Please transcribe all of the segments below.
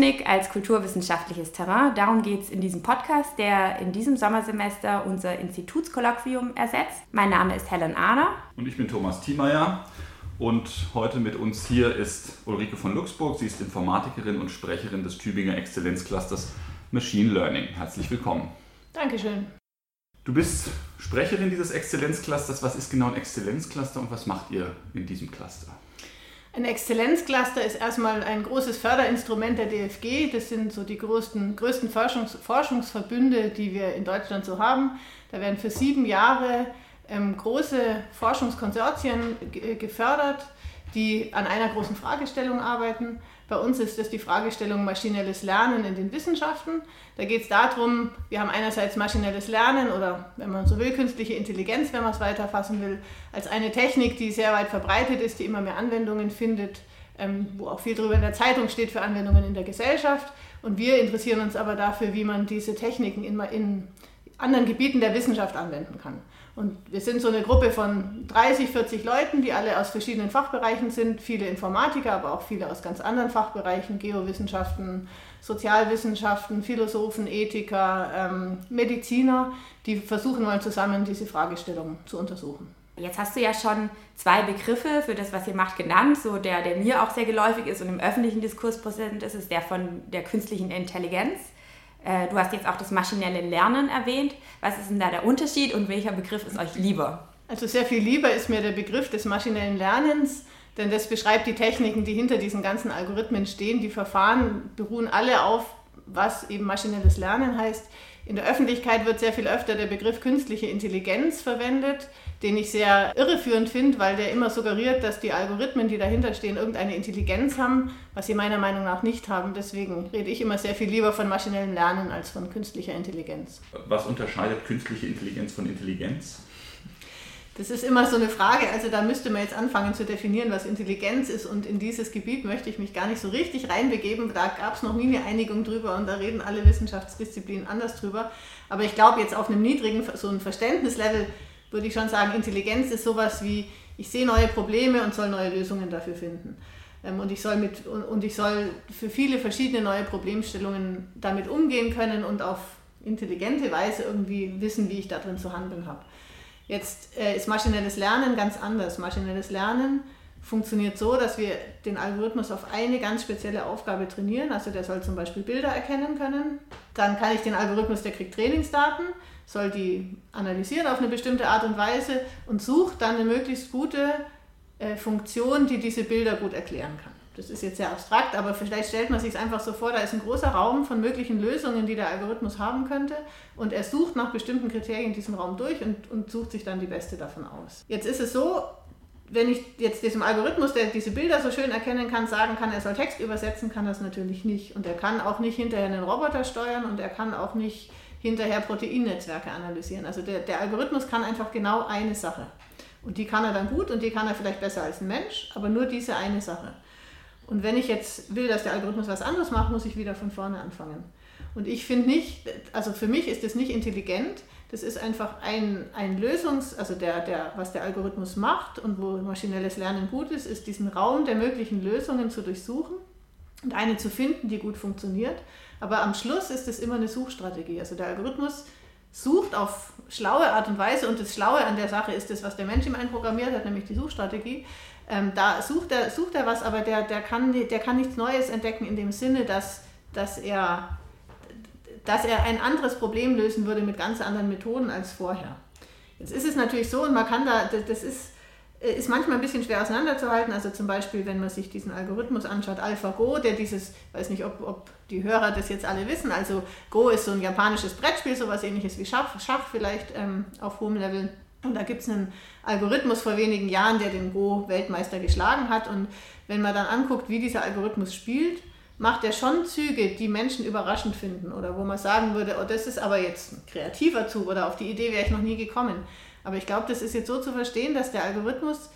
Technik als kulturwissenschaftliches Terrain. Darum geht es in diesem Podcast, der in diesem Sommersemester unser Institutskolloquium ersetzt. Mein Name ist Helen Ahner. Und ich bin Thomas Thiemeyer. Und heute mit uns hier ist Ulrike von Luxburg. Sie ist Informatikerin und Sprecherin des Tübinger Exzellenzclusters Machine Learning. Herzlich willkommen. Dankeschön. Du bist Sprecherin dieses Exzellenzclusters. Was ist genau ein Exzellenzcluster und was macht ihr in diesem Cluster? Ein Exzellenzcluster ist erstmal ein großes Förderinstrument der DFG. Das sind so die größten, größten Forschungs Forschungsverbünde, die wir in Deutschland so haben. Da werden für sieben Jahre ähm, große Forschungskonsortien gefördert, die an einer großen Fragestellung arbeiten. Bei uns ist das die Fragestellung maschinelles Lernen in den Wissenschaften. Da geht es darum, wir haben einerseits maschinelles Lernen oder, wenn man so will, künstliche Intelligenz, wenn man es weiterfassen will, als eine Technik, die sehr weit verbreitet ist, die immer mehr Anwendungen findet, ähm, wo auch viel darüber in der Zeitung steht für Anwendungen in der Gesellschaft. Und wir interessieren uns aber dafür, wie man diese Techniken in, in anderen Gebieten der Wissenschaft anwenden kann. Und wir sind so eine Gruppe von 30, 40 Leuten, die alle aus verschiedenen Fachbereichen sind, viele Informatiker, aber auch viele aus ganz anderen Fachbereichen, Geowissenschaften, Sozialwissenschaften, Philosophen, Ethiker, ähm, Mediziner, die versuchen mal zusammen diese Fragestellung zu untersuchen. Jetzt hast du ja schon zwei Begriffe für das, was ihr macht, genannt. So der, der mir auch sehr geläufig ist und im öffentlichen Diskurs präsent ist, ist der von der künstlichen Intelligenz. Äh, du hast jetzt auch das maschinelle Lernen erwähnt. Was ist denn da der Unterschied und welcher Begriff ist euch lieber? Also sehr viel lieber ist mir der Begriff des maschinellen Lernens, denn das beschreibt die Techniken, die hinter diesen ganzen Algorithmen stehen. Die Verfahren beruhen alle auf, was eben maschinelles Lernen heißt. In der Öffentlichkeit wird sehr viel öfter der Begriff künstliche Intelligenz verwendet den ich sehr irreführend finde, weil der immer suggeriert, dass die Algorithmen, die dahinter stehen, irgendeine Intelligenz haben, was sie meiner Meinung nach nicht haben. Deswegen rede ich immer sehr viel lieber von maschinellem Lernen als von künstlicher Intelligenz. Was unterscheidet künstliche Intelligenz von Intelligenz? Das ist immer so eine Frage. Also da müsste man jetzt anfangen zu definieren, was Intelligenz ist. Und in dieses Gebiet möchte ich mich gar nicht so richtig reinbegeben. Da gab es noch nie eine Einigung drüber und da reden alle Wissenschaftsdisziplinen anders drüber. Aber ich glaube jetzt auf einem niedrigen, so ein Verständnislevel würde ich schon sagen, Intelligenz ist sowas wie, ich sehe neue Probleme und soll neue Lösungen dafür finden. Ähm, und ich, soll mit, und ich soll für viele verschiedene neue Problemstellungen damit umgehen können und auf intelligente Weise irgendwie wissen, wie ich darin zu handeln habe. Jetzt äh, ist maschinelles Lernen ganz anders. Maschinelles Lernen funktioniert so, dass wir den Algorithmus auf eine ganz spezielle Aufgabe trainieren. Also der soll zum Beispiel Bilder erkennen können. Dann kann ich den Algorithmus, der kriegt Trainingsdaten soll die analysieren auf eine bestimmte Art und Weise und sucht dann eine möglichst gute äh, Funktion, die diese Bilder gut erklären kann. Das ist jetzt sehr abstrakt, aber vielleicht stellt man sich es einfach so vor, da ist ein großer Raum von möglichen Lösungen, die der Algorithmus haben könnte und er sucht nach bestimmten Kriterien in diesem Raum durch und, und sucht sich dann die beste davon aus. Jetzt ist es so, wenn ich jetzt diesem Algorithmus, der diese Bilder so schön erkennen kann, sagen kann, er soll Text übersetzen, kann das natürlich nicht. Und er kann auch nicht hinterher einen Roboter steuern und er kann auch nicht hinterher Proteinnetzwerke analysieren. Also der, der Algorithmus kann einfach genau eine Sache. Und die kann er dann gut und die kann er vielleicht besser als ein Mensch, aber nur diese eine Sache. Und wenn ich jetzt will, dass der Algorithmus was anderes macht, muss ich wieder von vorne anfangen. Und ich finde nicht, also für mich ist das nicht intelligent, das ist einfach ein, ein Lösungs-, also der, der, was der Algorithmus macht und wo maschinelles Lernen gut ist, ist diesen Raum der möglichen Lösungen zu durchsuchen und eine zu finden, die gut funktioniert. Aber am Schluss ist es immer eine Suchstrategie. Also der Algorithmus sucht auf schlaue Art und Weise und das Schlaue an der Sache ist das, was der Mensch ihm einprogrammiert hat, nämlich die Suchstrategie. Ähm, da sucht er, sucht er was, aber der, der, kann, der kann nichts Neues entdecken in dem Sinne, dass, dass, er, dass er ein anderes Problem lösen würde mit ganz anderen Methoden als vorher. Jetzt ist es natürlich so und man kann da, das ist äh, ist manchmal ein bisschen schwer auseinanderzuhalten. Also zum Beispiel, wenn man sich diesen Algorithmus anschaut, AlphaGo, der dieses, weiß nicht, ob, ob die Hörer das jetzt alle wissen, also Go ist so ein japanisches Brettspiel, sowas ähnliches wie Schach, Schach vielleicht ähm, auf hohem Level. Und da gibt es einen Algorithmus vor wenigen Jahren, der den Go-Weltmeister geschlagen hat. Und wenn man dann anguckt, wie dieser Algorithmus spielt, macht er schon Züge, die Menschen überraschend finden oder wo man sagen würde, oh, das ist aber jetzt ein kreativer Zug oder auf die Idee wäre ich noch nie gekommen. Aber ich glaube, das ist jetzt so zu verstehen, dass der Algorithmus,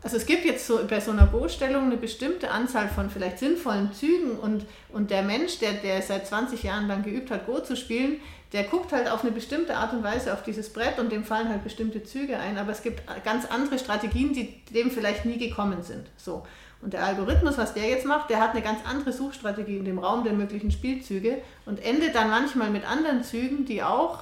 also es gibt jetzt so bei so einer Go-Stellung eine bestimmte Anzahl von vielleicht sinnvollen Zügen und, und der Mensch, der, der seit 20 Jahren lang geübt hat, Go zu spielen, der guckt halt auf eine bestimmte Art und Weise auf dieses Brett und dem fallen halt bestimmte Züge ein. Aber es gibt ganz andere Strategien, die dem vielleicht nie gekommen sind. So. Und der Algorithmus, was der jetzt macht, der hat eine ganz andere Suchstrategie in dem Raum der möglichen Spielzüge und endet dann manchmal mit anderen Zügen, die auch,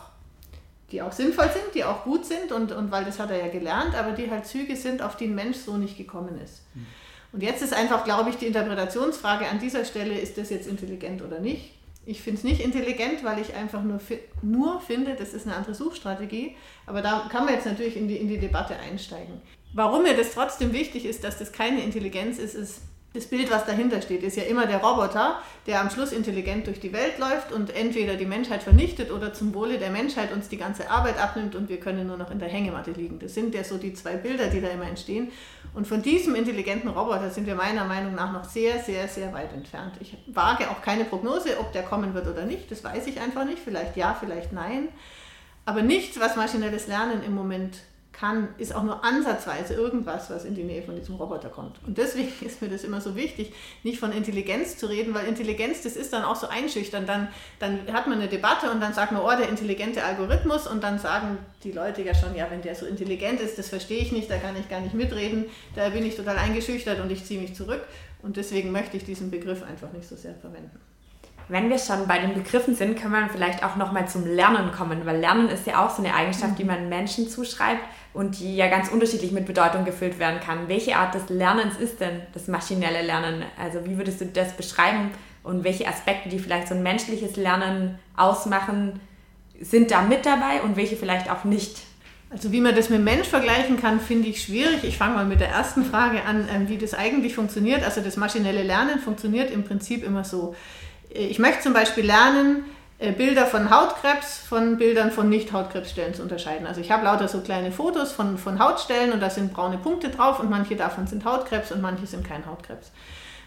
die auch sinnvoll sind, die auch gut sind und, und weil das hat er ja gelernt, aber die halt Züge sind, auf die ein Mensch so nicht gekommen ist. Mhm. Und jetzt ist einfach, glaube ich, die Interpretationsfrage an dieser Stelle, ist das jetzt intelligent oder nicht? Ich finde es nicht intelligent, weil ich einfach nur, nur finde, das ist eine andere Suchstrategie. Aber da kann man jetzt natürlich in die, in die Debatte einsteigen. Warum mir das trotzdem wichtig ist, dass das keine Intelligenz ist, ist, das Bild, was dahinter steht, ist ja immer der Roboter, der am Schluss intelligent durch die Welt läuft und entweder die Menschheit vernichtet oder zum Wohle der Menschheit uns die ganze Arbeit abnimmt und wir können nur noch in der Hängematte liegen. Das sind ja so die zwei Bilder, die da immer entstehen. Und von diesem intelligenten Roboter sind wir meiner Meinung nach noch sehr, sehr, sehr weit entfernt. Ich wage auch keine Prognose, ob der kommen wird oder nicht. Das weiß ich einfach nicht. Vielleicht ja, vielleicht nein. Aber nichts, was maschinelles Lernen im Moment kann, ist auch nur ansatzweise irgendwas, was in die Nähe von diesem Roboter kommt. Und deswegen ist mir das immer so wichtig, nicht von Intelligenz zu reden, weil Intelligenz, das ist dann auch so einschüchtern. Dann, dann hat man eine Debatte und dann sagt man, oh, der intelligente Algorithmus und dann sagen die Leute ja schon, ja, wenn der so intelligent ist, das verstehe ich nicht, da kann ich gar nicht mitreden, da bin ich total eingeschüchtert und ich ziehe mich zurück. Und deswegen möchte ich diesen Begriff einfach nicht so sehr verwenden. Wenn wir schon bei den Begriffen sind, können wir vielleicht auch nochmal zum Lernen kommen, weil Lernen ist ja auch so eine Eigenschaft, die man Menschen zuschreibt und die ja ganz unterschiedlich mit Bedeutung gefüllt werden kann. Welche Art des Lernens ist denn das maschinelle Lernen? Also wie würdest du das beschreiben und welche Aspekte, die vielleicht so ein menschliches Lernen ausmachen, sind da mit dabei und welche vielleicht auch nicht? Also wie man das mit Mensch vergleichen kann, finde ich schwierig. Ich fange mal mit der ersten Frage an, ähm, wie das eigentlich funktioniert. Also das maschinelle Lernen funktioniert im Prinzip immer so. Ich möchte zum Beispiel lernen, äh, Bilder von Hautkrebs von Bildern von Nicht-Hautkrebsstellen zu unterscheiden. Also ich habe lauter so kleine Fotos von, von Hautstellen und da sind braune Punkte drauf und manche davon sind Hautkrebs und manche sind kein Hautkrebs.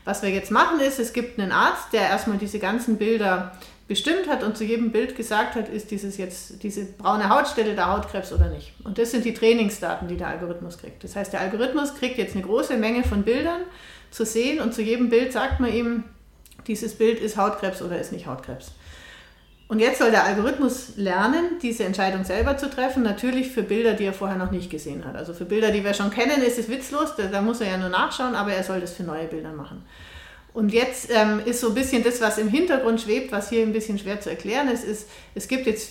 Was wir jetzt machen ist, es gibt einen Arzt, der erstmal diese ganzen Bilder bestimmt hat und zu jedem Bild gesagt hat, ist dieses jetzt diese braune Hautstelle der Hautkrebs oder nicht. Und das sind die Trainingsdaten, die der Algorithmus kriegt. Das heißt, der Algorithmus kriegt jetzt eine große Menge von Bildern zu sehen und zu jedem Bild sagt man ihm, dieses Bild ist Hautkrebs oder ist nicht Hautkrebs. Und jetzt soll der Algorithmus lernen, diese Entscheidung selber zu treffen, natürlich für Bilder, die er vorher noch nicht gesehen hat. Also für Bilder, die wir schon kennen, ist es witzlos, da, da muss er ja nur nachschauen, aber er soll das für neue Bilder machen. Und jetzt ähm, ist so ein bisschen das, was im Hintergrund schwebt, was hier ein bisschen schwer zu erklären ist, ist, es gibt jetzt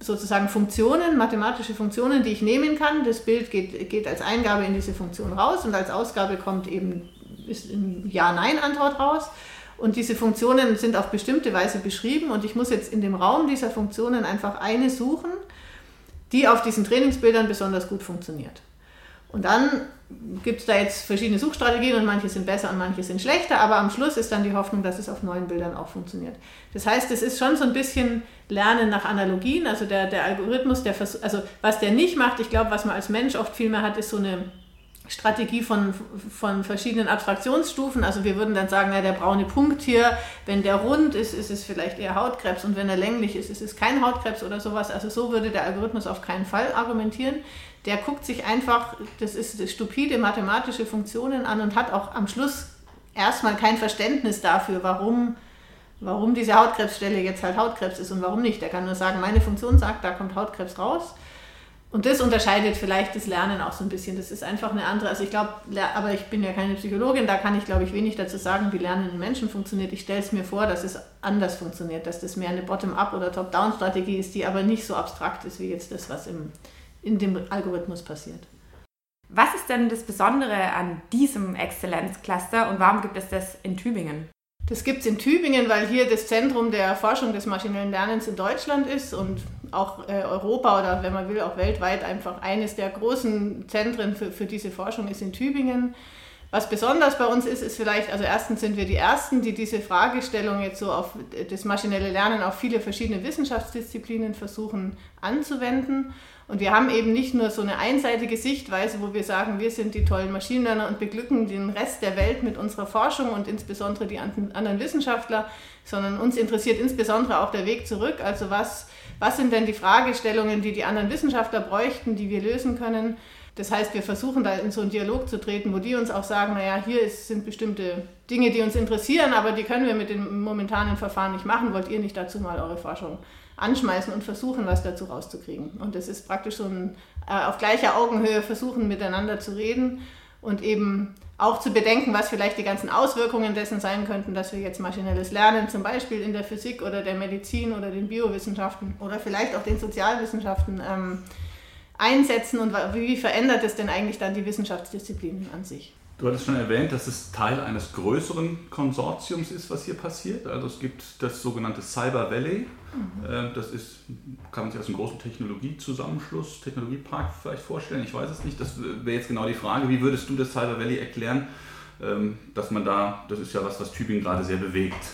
sozusagen Funktionen, mathematische Funktionen, die ich nehmen kann. Das Bild geht, geht als Eingabe in diese Funktion raus und als Ausgabe kommt eben ist Ja-Nein-Antwort raus. Und diese Funktionen sind auf bestimmte Weise beschrieben und ich muss jetzt in dem Raum dieser Funktionen einfach eine suchen, die auf diesen Trainingsbildern besonders gut funktioniert. Und dann gibt es da jetzt verschiedene Suchstrategien und manche sind besser und manche sind schlechter, aber am Schluss ist dann die Hoffnung, dass es auf neuen Bildern auch funktioniert. Das heißt, es ist schon so ein bisschen Lernen nach Analogien, also der, der Algorithmus, der also was der nicht macht, ich glaube, was man als Mensch oft viel mehr hat, ist so eine Strategie von, von verschiedenen Abstraktionsstufen. Also wir würden dann sagen, ja, der braune Punkt hier, wenn der rund ist, ist es vielleicht eher Hautkrebs und wenn er länglich ist, ist es kein Hautkrebs oder sowas. Also so würde der Algorithmus auf keinen Fall argumentieren. Der guckt sich einfach, das ist stupide mathematische Funktionen an und hat auch am Schluss erstmal kein Verständnis dafür, warum, warum diese Hautkrebsstelle jetzt halt Hautkrebs ist und warum nicht. Der kann nur sagen, meine Funktion sagt, da kommt Hautkrebs raus und das unterscheidet vielleicht das Lernen auch so ein bisschen. Das ist einfach eine andere, also ich glaube, aber ich bin ja keine Psychologin, da kann ich glaube ich wenig dazu sagen, wie Lernen in Menschen funktioniert. Ich stelle es mir vor, dass es anders funktioniert, dass das mehr eine Bottom-up oder Top-down-Strategie ist, die aber nicht so abstrakt ist wie jetzt das, was im, in dem Algorithmus passiert. Was ist denn das Besondere an diesem Exzellenzcluster und warum gibt es das in Tübingen? Das gibt es in Tübingen, weil hier das Zentrum der Forschung des maschinellen Lernens in Deutschland ist und auch äh, Europa oder wenn man will auch weltweit einfach eines der großen Zentren für, für diese Forschung ist in Tübingen. Was besonders bei uns ist, ist vielleicht, also erstens sind wir die Ersten, die diese Fragestellung jetzt so auf das maschinelle Lernen auf viele verschiedene Wissenschaftsdisziplinen versuchen anzuwenden. Und wir haben eben nicht nur so eine einseitige Sichtweise, wo wir sagen, wir sind die tollen Maschinenlerner und beglücken den Rest der Welt mit unserer Forschung und insbesondere die anderen Wissenschaftler, sondern uns interessiert insbesondere auch der Weg zurück. Also was, was sind denn die Fragestellungen, die die anderen Wissenschaftler bräuchten, die wir lösen können? Das heißt, wir versuchen da in so einen Dialog zu treten, wo die uns auch sagen, naja, hier ist, sind bestimmte Dinge, die uns interessieren, aber die können wir mit den momentanen Verfahren nicht machen. Wollt ihr nicht dazu mal eure Forschung anschmeißen und versuchen, was dazu rauszukriegen. Und das ist praktisch so ein äh, auf gleicher Augenhöhe versuchen, miteinander zu reden und eben auch zu bedenken, was vielleicht die ganzen Auswirkungen dessen sein könnten, dass wir jetzt maschinelles Lernen zum Beispiel in der Physik oder der Medizin oder den Biowissenschaften oder vielleicht auch den Sozialwissenschaften ähm, einsetzen und wie verändert es denn eigentlich dann die Wissenschaftsdisziplinen an sich. Du hattest schon erwähnt, dass es Teil eines größeren Konsortiums ist, was hier passiert. Also es gibt das sogenannte Cyber Valley. Mhm. Äh, das ist, kann man sich als einen großen Technologiezusammenschluss, Technologiepark vielleicht vorstellen. Ich weiß es nicht. Das wäre jetzt genau die Frage. Wie würdest du das Cyber Valley erklären, ähm, dass man da, das ist ja was, was Tübingen gerade sehr bewegt.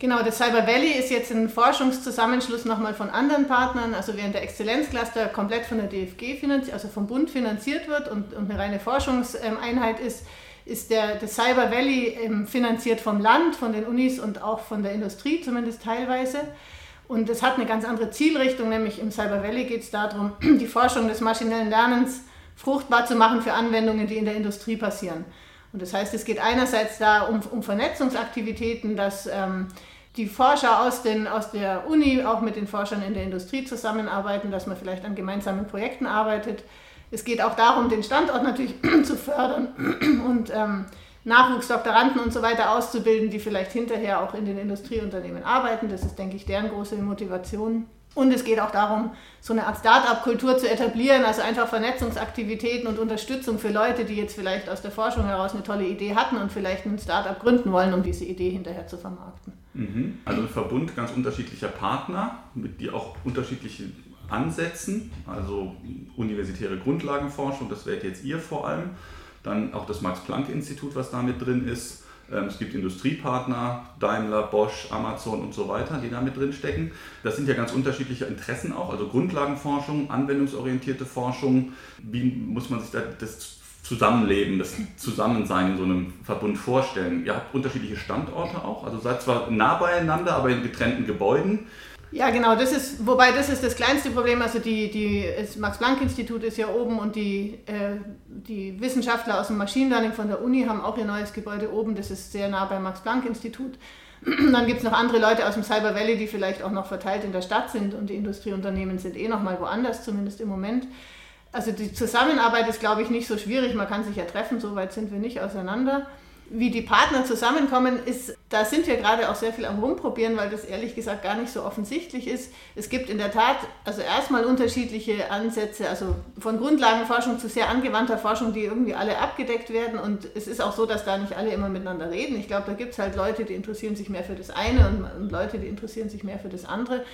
Genau, das Cyber Valley ist jetzt ein Forschungszusammenschluss nochmal von anderen Partnern. Also während der Exzellenzcluster komplett von der DFG finanziert, also vom Bund finanziert wird und, und eine reine Forschungseinheit ist, ist der, das Cyber Valley ähm, finanziert vom Land, von den Unis und auch von der Industrie, zumindest teilweise. Und es hat eine ganz andere Zielrichtung, nämlich im Cyber Valley geht es darum, die Forschung des maschinellen Lernens fruchtbar zu machen für Anwendungen, die in der Industrie passieren. Und das heißt, es geht einerseits da um, um Vernetzungsaktivitäten, dass ähm, die Forscher aus, den, aus der Uni auch mit den Forschern in der Industrie zusammenarbeiten, dass man vielleicht an gemeinsamen Projekten arbeitet. Es geht auch darum, den Standort natürlich zu fördern und ähm, Nachwuchsdoktoranden und so weiter auszubilden, die vielleicht hinterher auch in den Industrieunternehmen arbeiten. Das ist, denke ich, deren große Motivation. Und es geht auch darum, so eine Art Start-up-Kultur zu etablieren, also einfach Vernetzungsaktivitäten und Unterstützung für Leute, die jetzt vielleicht aus der Forschung heraus eine tolle Idee hatten und vielleicht ein Start-up gründen wollen, um diese Idee hinterher zu vermarkten. Mhm. Also ein Verbund ganz unterschiedlicher Partner, mit die auch unterschiedliche ansetzen, also universitäre Grundlagenforschung, das wäre jetzt ihr vor allem, dann auch das Max-Planck-Institut, was da mit drin ist, es gibt Industriepartner, Daimler, Bosch, Amazon und so weiter, die da mit drin stecken. Das sind ja ganz unterschiedliche Interessen auch, also Grundlagenforschung, anwendungsorientierte Forschung. Wie muss man sich da das Zusammenleben, das Zusammensein in so einem Verbund vorstellen? Ihr habt unterschiedliche Standorte auch, also seid zwar nah beieinander, aber in getrennten Gebäuden. Ja, genau, das ist, wobei das ist das kleinste Problem. Also die, die, das Max-Planck-Institut ist ja oben und die, äh, die Wissenschaftler aus dem Machine Learning von der Uni haben auch ihr neues Gebäude oben. Das ist sehr nah beim Max-Planck-Institut. Dann gibt es noch andere Leute aus dem Cyber Valley, die vielleicht auch noch verteilt in der Stadt sind und die Industrieunternehmen sind eh noch mal woanders, zumindest im Moment. Also die Zusammenarbeit ist, glaube ich, nicht so schwierig. Man kann sich ja treffen, so weit sind wir nicht auseinander wie die Partner zusammenkommen, ist, da sind wir gerade auch sehr viel am Rumprobieren, weil das ehrlich gesagt gar nicht so offensichtlich ist. Es gibt in der Tat also erstmal unterschiedliche Ansätze, also von Grundlagenforschung zu sehr angewandter Forschung, die irgendwie alle abgedeckt werden. Und es ist auch so, dass da nicht alle immer miteinander reden. Ich glaube, da gibt es halt Leute, die interessieren sich mehr für das eine und, und Leute, die interessieren sich mehr für das andere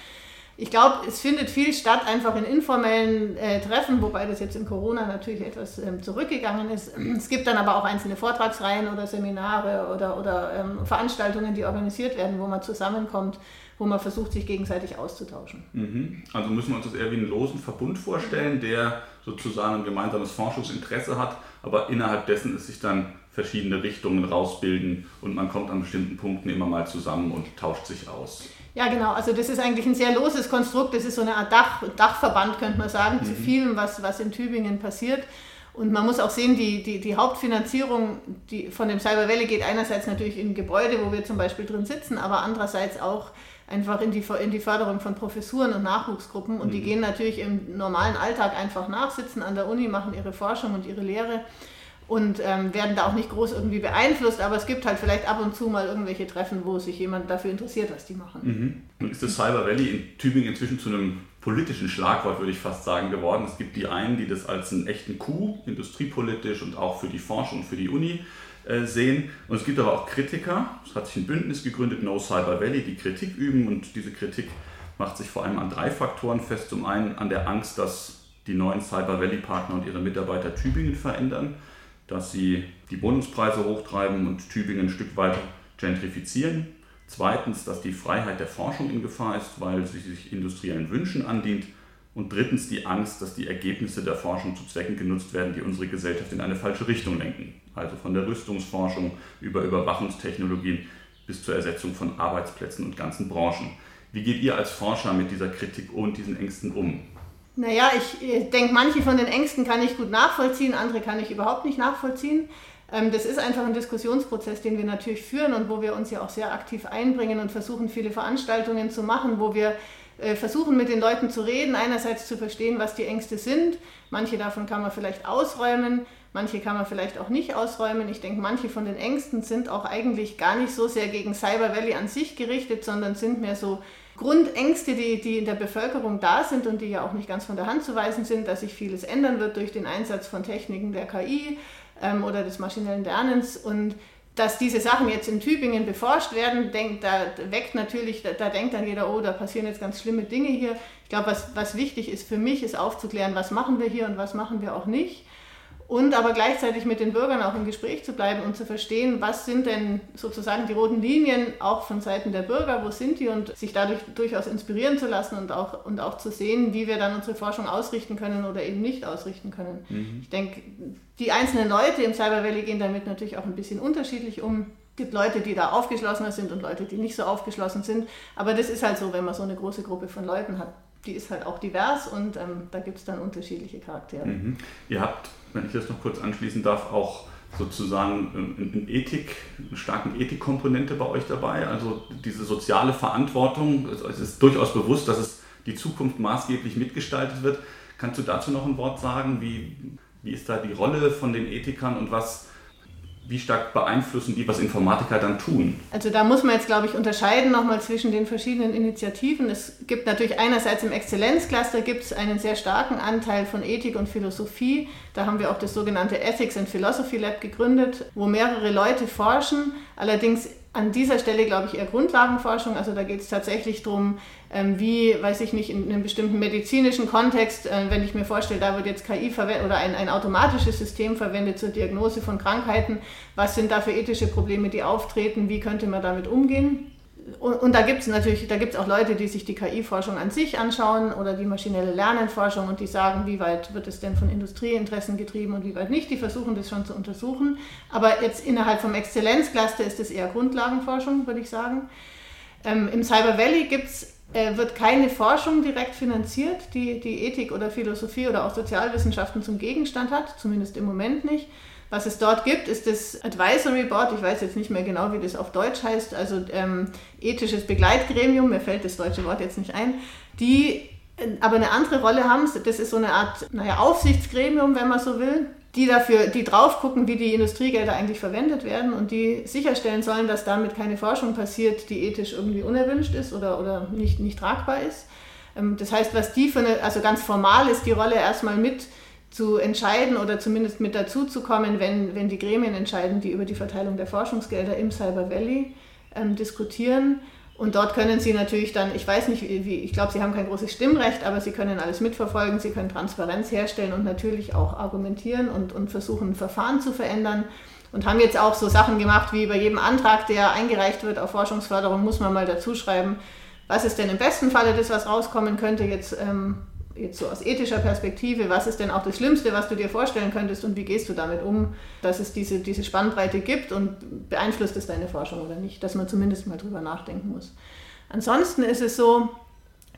ich glaube, es findet viel statt, einfach in informellen äh, Treffen, wobei das jetzt in Corona natürlich etwas ähm, zurückgegangen ist. Es gibt dann aber auch einzelne Vortragsreihen oder Seminare oder, oder ähm, Veranstaltungen, die organisiert werden, wo man zusammenkommt, wo man versucht, sich gegenseitig auszutauschen. Mhm. Also müssen wir uns das eher wie einen losen Verbund vorstellen, der sozusagen ein gemeinsames Forschungsinteresse hat, aber innerhalb dessen es sich dann verschiedene Richtungen rausbilden und man kommt an bestimmten Punkten immer mal zusammen und tauscht sich aus. Ja, genau. Also das ist eigentlich ein sehr loses Konstrukt. Das ist so eine Art Dach, Dachverband, könnte man sagen, mhm. zu vielem, was, was in Tübingen passiert. Und man muss auch sehen, die, die, die Hauptfinanzierung die von dem Cyber Valley geht einerseits natürlich in Gebäude, wo wir zum Beispiel drin sitzen, aber andererseits auch einfach in die, in die Förderung von Professuren und Nachwuchsgruppen. Und mhm. die gehen natürlich im normalen Alltag einfach nach, sitzen an der Uni, machen ihre Forschung und ihre Lehre und ähm, werden da auch nicht groß irgendwie beeinflusst, aber es gibt halt vielleicht ab und zu mal irgendwelche Treffen, wo sich jemand dafür interessiert, was die machen. Mhm. Ist das Cyber Valley in Tübingen inzwischen zu einem politischen Schlagwort, würde ich fast sagen, geworden. Es gibt die einen, die das als einen echten Coup, industriepolitisch und auch für die Forschung, für die Uni äh, sehen. Und es gibt aber auch Kritiker. Es hat sich ein Bündnis gegründet, No Cyber Valley, die Kritik üben und diese Kritik macht sich vor allem an drei Faktoren fest. Zum einen an der Angst, dass die neuen Cyber Valley Partner und ihre Mitarbeiter Tübingen verändern dass sie die Wohnungspreise hochtreiben und Tübingen ein Stück weiter gentrifizieren. Zweitens, dass die Freiheit der Forschung in Gefahr ist, weil sie sich industriellen Wünschen andient. Und drittens die Angst, dass die Ergebnisse der Forschung zu Zwecken genutzt werden, die unsere Gesellschaft in eine falsche Richtung lenken. Also von der Rüstungsforschung über Überwachungstechnologien bis zur Ersetzung von Arbeitsplätzen und ganzen Branchen. Wie geht ihr als Forscher mit dieser Kritik und diesen Ängsten um? Naja, ich denke, manche von den Ängsten kann ich gut nachvollziehen, andere kann ich überhaupt nicht nachvollziehen. Ähm, das ist einfach ein Diskussionsprozess, den wir natürlich führen und wo wir uns ja auch sehr aktiv einbringen und versuchen, viele Veranstaltungen zu machen, wo wir äh, versuchen, mit den Leuten zu reden, einerseits zu verstehen, was die Ängste sind. Manche davon kann man vielleicht ausräumen, manche kann man vielleicht auch nicht ausräumen. Ich denke, manche von den Ängsten sind auch eigentlich gar nicht so sehr gegen Cyber Valley an sich gerichtet, sondern sind mehr so Grundängste, die, die in der Bevölkerung da sind und die ja auch nicht ganz von der Hand zu weisen sind, dass sich vieles ändern wird durch den Einsatz von Techniken der KI ähm, oder des maschinellen Lernens und dass diese Sachen jetzt in Tübingen beforscht werden, denkt, da weckt natürlich, da, da, denkt dann jeder, oh, da passieren jetzt ganz schlimme Dinge hier. Ich glaube, was, was wichtig ist für mich, ist aufzuklären, was machen wir hier und was machen wir auch nicht und aber gleichzeitig mit den Bürgern auch im Gespräch zu bleiben und zu verstehen, was sind denn sozusagen die roten Linien auch von Seiten der Bürger, wo sind die und sich dadurch durchaus inspirieren zu lassen und auch, und auch zu sehen, wie wir dann unsere Forschung ausrichten können oder eben nicht ausrichten können. Mhm. Ich denke, die einzelnen Leute im Cyber Valley gehen damit natürlich auch ein bisschen unterschiedlich um. Es gibt Leute, die da aufgeschlossener sind und Leute, die nicht so aufgeschlossen sind. Aber das ist halt so, wenn man so eine große Gruppe von Leuten hat. Die ist halt auch divers und ähm, da gibt es dann unterschiedliche Charaktere. Mhm. Ihr habt wenn ich das noch kurz anschließen darf, auch sozusagen eine Ethik, eine starke Ethikkomponente bei euch dabei. Also diese soziale Verantwortung, es ist durchaus bewusst, dass es die Zukunft maßgeblich mitgestaltet wird. Kannst du dazu noch ein Wort sagen? Wie, wie ist da die Rolle von den Ethikern und was wie stark beeinflussen die, was Informatiker dann tun? Also da muss man jetzt, glaube ich, unterscheiden nochmal zwischen den verschiedenen Initiativen. Es gibt natürlich einerseits im Exzellenzcluster gibt es einen sehr starken Anteil von Ethik und Philosophie. Da haben wir auch das sogenannte Ethics and Philosophy Lab gegründet, wo mehrere Leute forschen. Allerdings an dieser Stelle, glaube ich, eher Grundlagenforschung. Also da geht es tatsächlich darum, ähm, wie, weiß ich nicht, in einem bestimmten medizinischen Kontext, äh, wenn ich mir vorstelle, da wird jetzt KI verwendet oder ein, ein automatisches System verwendet zur Diagnose von Krankheiten, was sind da für ethische Probleme, die auftreten, wie könnte man damit umgehen? Und, und da gibt es natürlich, da gibt es auch Leute, die sich die KI-Forschung an sich anschauen oder die maschinelle Lernenforschung und die sagen, wie weit wird es denn von Industrieinteressen getrieben und wie weit nicht. Die versuchen das schon zu untersuchen. Aber jetzt innerhalb vom Exzellenzcluster ist es eher Grundlagenforschung, würde ich sagen. Ähm, Im Cyber Valley gibt's, äh, wird keine Forschung direkt finanziert, die die Ethik oder Philosophie oder auch Sozialwissenschaften zum Gegenstand hat, zumindest im Moment nicht was es dort gibt, ist das Advisory Board, ich weiß jetzt nicht mehr genau, wie das auf Deutsch heißt, also ähm, ethisches Begleitgremium, mir fällt das deutsche Wort jetzt nicht ein, die äh, aber eine andere Rolle haben. Das ist so eine Art naja, Aufsichtsgremium, wenn man so will, die dafür, die drauf gucken, wie die Industriegelder eigentlich verwendet werden und die sicherstellen sollen, dass damit keine Forschung passiert, die ethisch irgendwie unerwünscht ist oder, oder nicht, nicht tragbar ist. Ähm, das heißt, was die für eine, also ganz formal ist die Rolle erstmal mit zu entscheiden oder zumindest mit dazu zu kommen, wenn, wenn die Gremien entscheiden, die über die Verteilung der Forschungsgelder im Cyber Valley ähm, diskutieren. Und dort können Sie natürlich dann, ich weiß nicht, wie, ich glaube, Sie haben kein großes Stimmrecht, aber Sie können alles mitverfolgen, Sie können Transparenz herstellen und natürlich auch argumentieren und, und versuchen, Verfahren zu verändern. Und haben jetzt auch so Sachen gemacht, wie bei jedem Antrag, der eingereicht wird auf Forschungsförderung, muss man mal dazu schreiben, was ist denn im besten Falle das, was rauskommen könnte jetzt ähm, jetzt so aus ethischer Perspektive, was ist denn auch das Schlimmste, was du dir vorstellen könntest und wie gehst du damit um, dass es diese, diese Spannbreite gibt und beeinflusst es deine Forschung oder nicht, dass man zumindest mal drüber nachdenken muss. Ansonsten ist es so,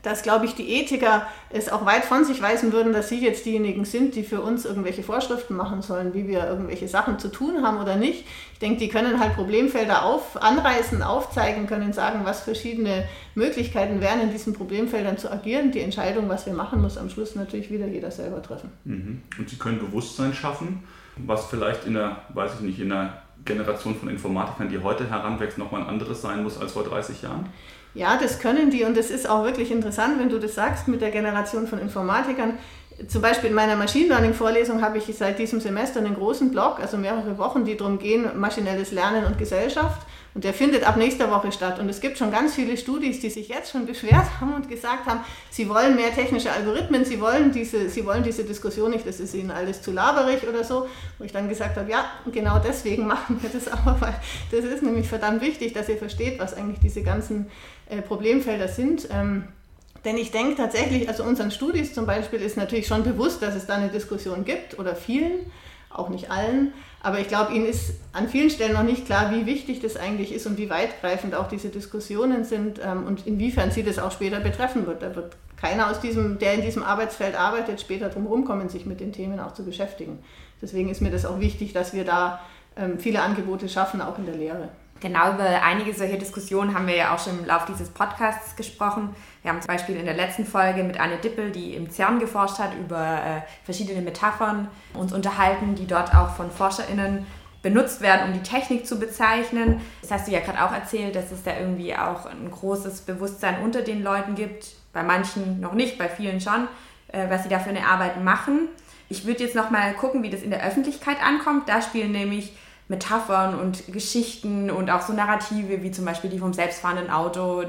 dass, glaube ich, die Ethiker es auch weit von sich weisen würden, dass sie jetzt diejenigen sind, die für uns irgendwelche Vorschriften machen sollen, wie wir irgendwelche Sachen zu tun haben oder nicht. Ich denke, die können halt Problemfelder auf, anreißen, aufzeigen, können sagen, was verschiedene Möglichkeiten wären, in diesen Problemfeldern zu agieren. Die Entscheidung, was wir machen, muss am Schluss natürlich wieder jeder selber treffen. Mhm. Und sie können Bewusstsein schaffen, was vielleicht in der, weiß ich nicht, in der Generation von Informatikern, die heute heranwächst, nochmal ein anderes sein muss als vor 30 Jahren? Ja, das können die und das ist auch wirklich interessant, wenn du das sagst mit der Generation von Informatikern. Zum Beispiel in meiner Machine Learning Vorlesung habe ich seit diesem Semester einen großen Blog, also mehrere Wochen, die darum gehen, maschinelles Lernen und Gesellschaft. Und der findet ab nächster Woche statt. Und es gibt schon ganz viele Studis, die sich jetzt schon beschwert haben und gesagt haben, sie wollen mehr technische Algorithmen, sie wollen diese, sie wollen diese Diskussion nicht, das ist ihnen alles zu laberig oder so. Wo ich dann gesagt habe, ja, genau deswegen machen wir das aber, weil das ist nämlich verdammt wichtig, dass ihr versteht, was eigentlich diese ganzen äh, Problemfelder sind. Ähm, denn ich denke tatsächlich, also unseren Studis zum Beispiel ist natürlich schon bewusst, dass es da eine Diskussion gibt oder vielen, auch nicht allen. Aber ich glaube, Ihnen ist an vielen Stellen noch nicht klar, wie wichtig das eigentlich ist und wie weitgreifend auch diese Diskussionen sind ähm, und inwiefern sie das auch später betreffen wird. Da wird keiner aus diesem, der in diesem Arbeitsfeld arbeitet, später drum rumkommen, sich mit den Themen auch zu beschäftigen. Deswegen ist mir das auch wichtig, dass wir da ähm, viele Angebote schaffen, auch in der Lehre. Genau über einige solche Diskussionen haben wir ja auch schon im Laufe dieses Podcasts gesprochen. Wir haben zum Beispiel in der letzten Folge mit Anne Dippel, die im CERN geforscht hat, über äh, verschiedene Metaphern uns unterhalten, die dort auch von ForscherInnen benutzt werden, um die Technik zu bezeichnen. Das hast du ja gerade auch erzählt, dass es da irgendwie auch ein großes Bewusstsein unter den Leuten gibt. Bei manchen noch nicht, bei vielen schon, äh, was sie da für eine Arbeit machen. Ich würde jetzt noch mal gucken, wie das in der Öffentlichkeit ankommt. Da spielen nämlich Metaphern und Geschichten und auch so Narrative wie zum Beispiel die vom selbstfahrenden Auto,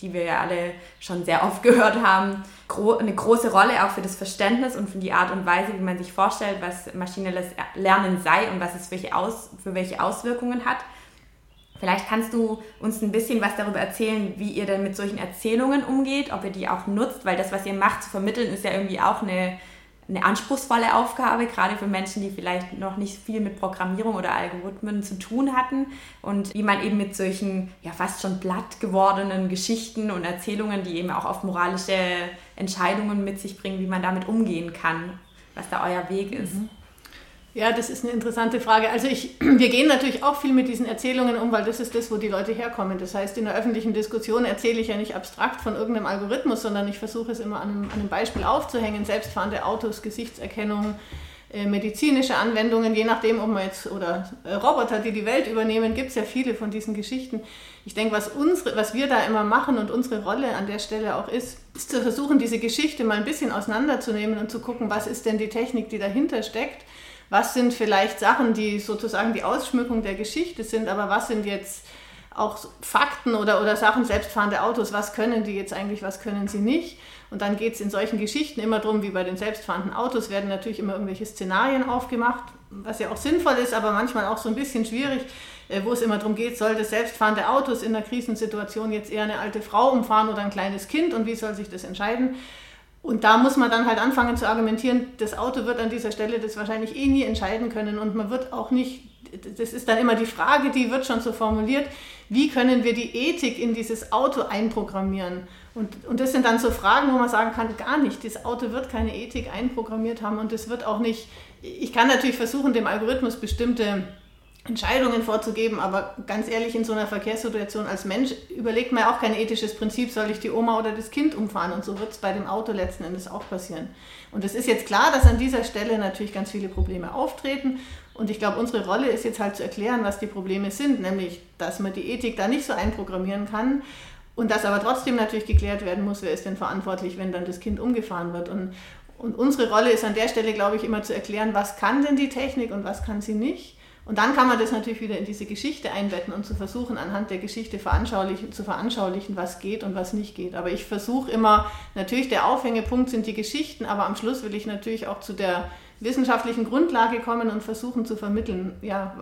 die wir ja alle schon sehr oft gehört haben, eine große Rolle auch für das Verständnis und für die Art und Weise, wie man sich vorstellt, was maschinelles Lernen sei und was es für welche, Auswirkungen hat. Vielleicht kannst du uns ein bisschen was darüber erzählen, wie ihr denn mit solchen Erzählungen umgeht, ob ihr die auch nutzt, weil das, was ihr macht, zu vermitteln, ist ja irgendwie auch eine eine anspruchsvolle Aufgabe, gerade für Menschen, die vielleicht noch nicht viel mit Programmierung oder Algorithmen zu tun hatten und wie man eben mit solchen ja fast schon blatt gewordenen Geschichten und Erzählungen, die eben auch oft moralische Entscheidungen mit sich bringen, wie man damit umgehen kann, was da euer Weg ist. Mhm. Ja, das ist eine interessante Frage. Also ich, wir gehen natürlich auch viel mit diesen Erzählungen um, weil das ist das, wo die Leute herkommen. Das heißt, in der öffentlichen Diskussion erzähle ich ja nicht abstrakt von irgendeinem Algorithmus, sondern ich versuche es immer an einem, an einem Beispiel aufzuhängen. Selbstfahrende Autos, Gesichtserkennung, äh, medizinische Anwendungen, je nachdem, ob man jetzt, oder äh, Roboter, die die Welt übernehmen, gibt es ja viele von diesen Geschichten. Ich denke, was, unsere, was wir da immer machen und unsere Rolle an der Stelle auch ist, ist zu versuchen, diese Geschichte mal ein bisschen auseinanderzunehmen und zu gucken, was ist denn die Technik, die dahinter steckt was sind vielleicht Sachen, die sozusagen die Ausschmückung der Geschichte sind, aber was sind jetzt auch Fakten oder, oder Sachen, selbstfahrende Autos, was können die jetzt eigentlich, was können sie nicht. Und dann geht es in solchen Geschichten immer darum, wie bei den selbstfahrenden Autos werden natürlich immer irgendwelche Szenarien aufgemacht, was ja auch sinnvoll ist, aber manchmal auch so ein bisschen schwierig, äh, wo es immer darum geht, soll das selbstfahrende Autos in einer Krisensituation jetzt eher eine alte Frau umfahren oder ein kleines Kind und wie soll sich das entscheiden? Und da muss man dann halt anfangen zu argumentieren, das Auto wird an dieser Stelle das wahrscheinlich eh nie entscheiden können und man wird auch nicht, das ist dann immer die Frage, die wird schon so formuliert, wie können wir die Ethik in dieses Auto einprogrammieren? Und, und das sind dann so Fragen, wo man sagen kann, gar nicht, das Auto wird keine Ethik einprogrammiert haben und es wird auch nicht, ich kann natürlich versuchen, dem Algorithmus bestimmte Entscheidungen vorzugeben, aber ganz ehrlich, in so einer Verkehrssituation als Mensch überlegt man ja auch kein ethisches Prinzip, soll ich die Oma oder das Kind umfahren und so wird es bei dem Auto letzten Endes auch passieren. Und es ist jetzt klar, dass an dieser Stelle natürlich ganz viele Probleme auftreten und ich glaube, unsere Rolle ist jetzt halt zu erklären, was die Probleme sind, nämlich, dass man die Ethik da nicht so einprogrammieren kann und dass aber trotzdem natürlich geklärt werden muss, wer ist denn verantwortlich, wenn dann das Kind umgefahren wird. Und, und unsere Rolle ist an der Stelle, glaube ich, immer zu erklären, was kann denn die Technik und was kann sie nicht und dann kann man das natürlich wieder in diese Geschichte einbetten und zu versuchen, anhand der Geschichte veranschaulichen, zu veranschaulichen, was geht und was nicht geht. Aber ich versuche immer, natürlich der Aufhängepunkt sind die Geschichten, aber am Schluss will ich natürlich auch zu der wissenschaftlichen Grundlage kommen und versuchen zu vermitteln, ja,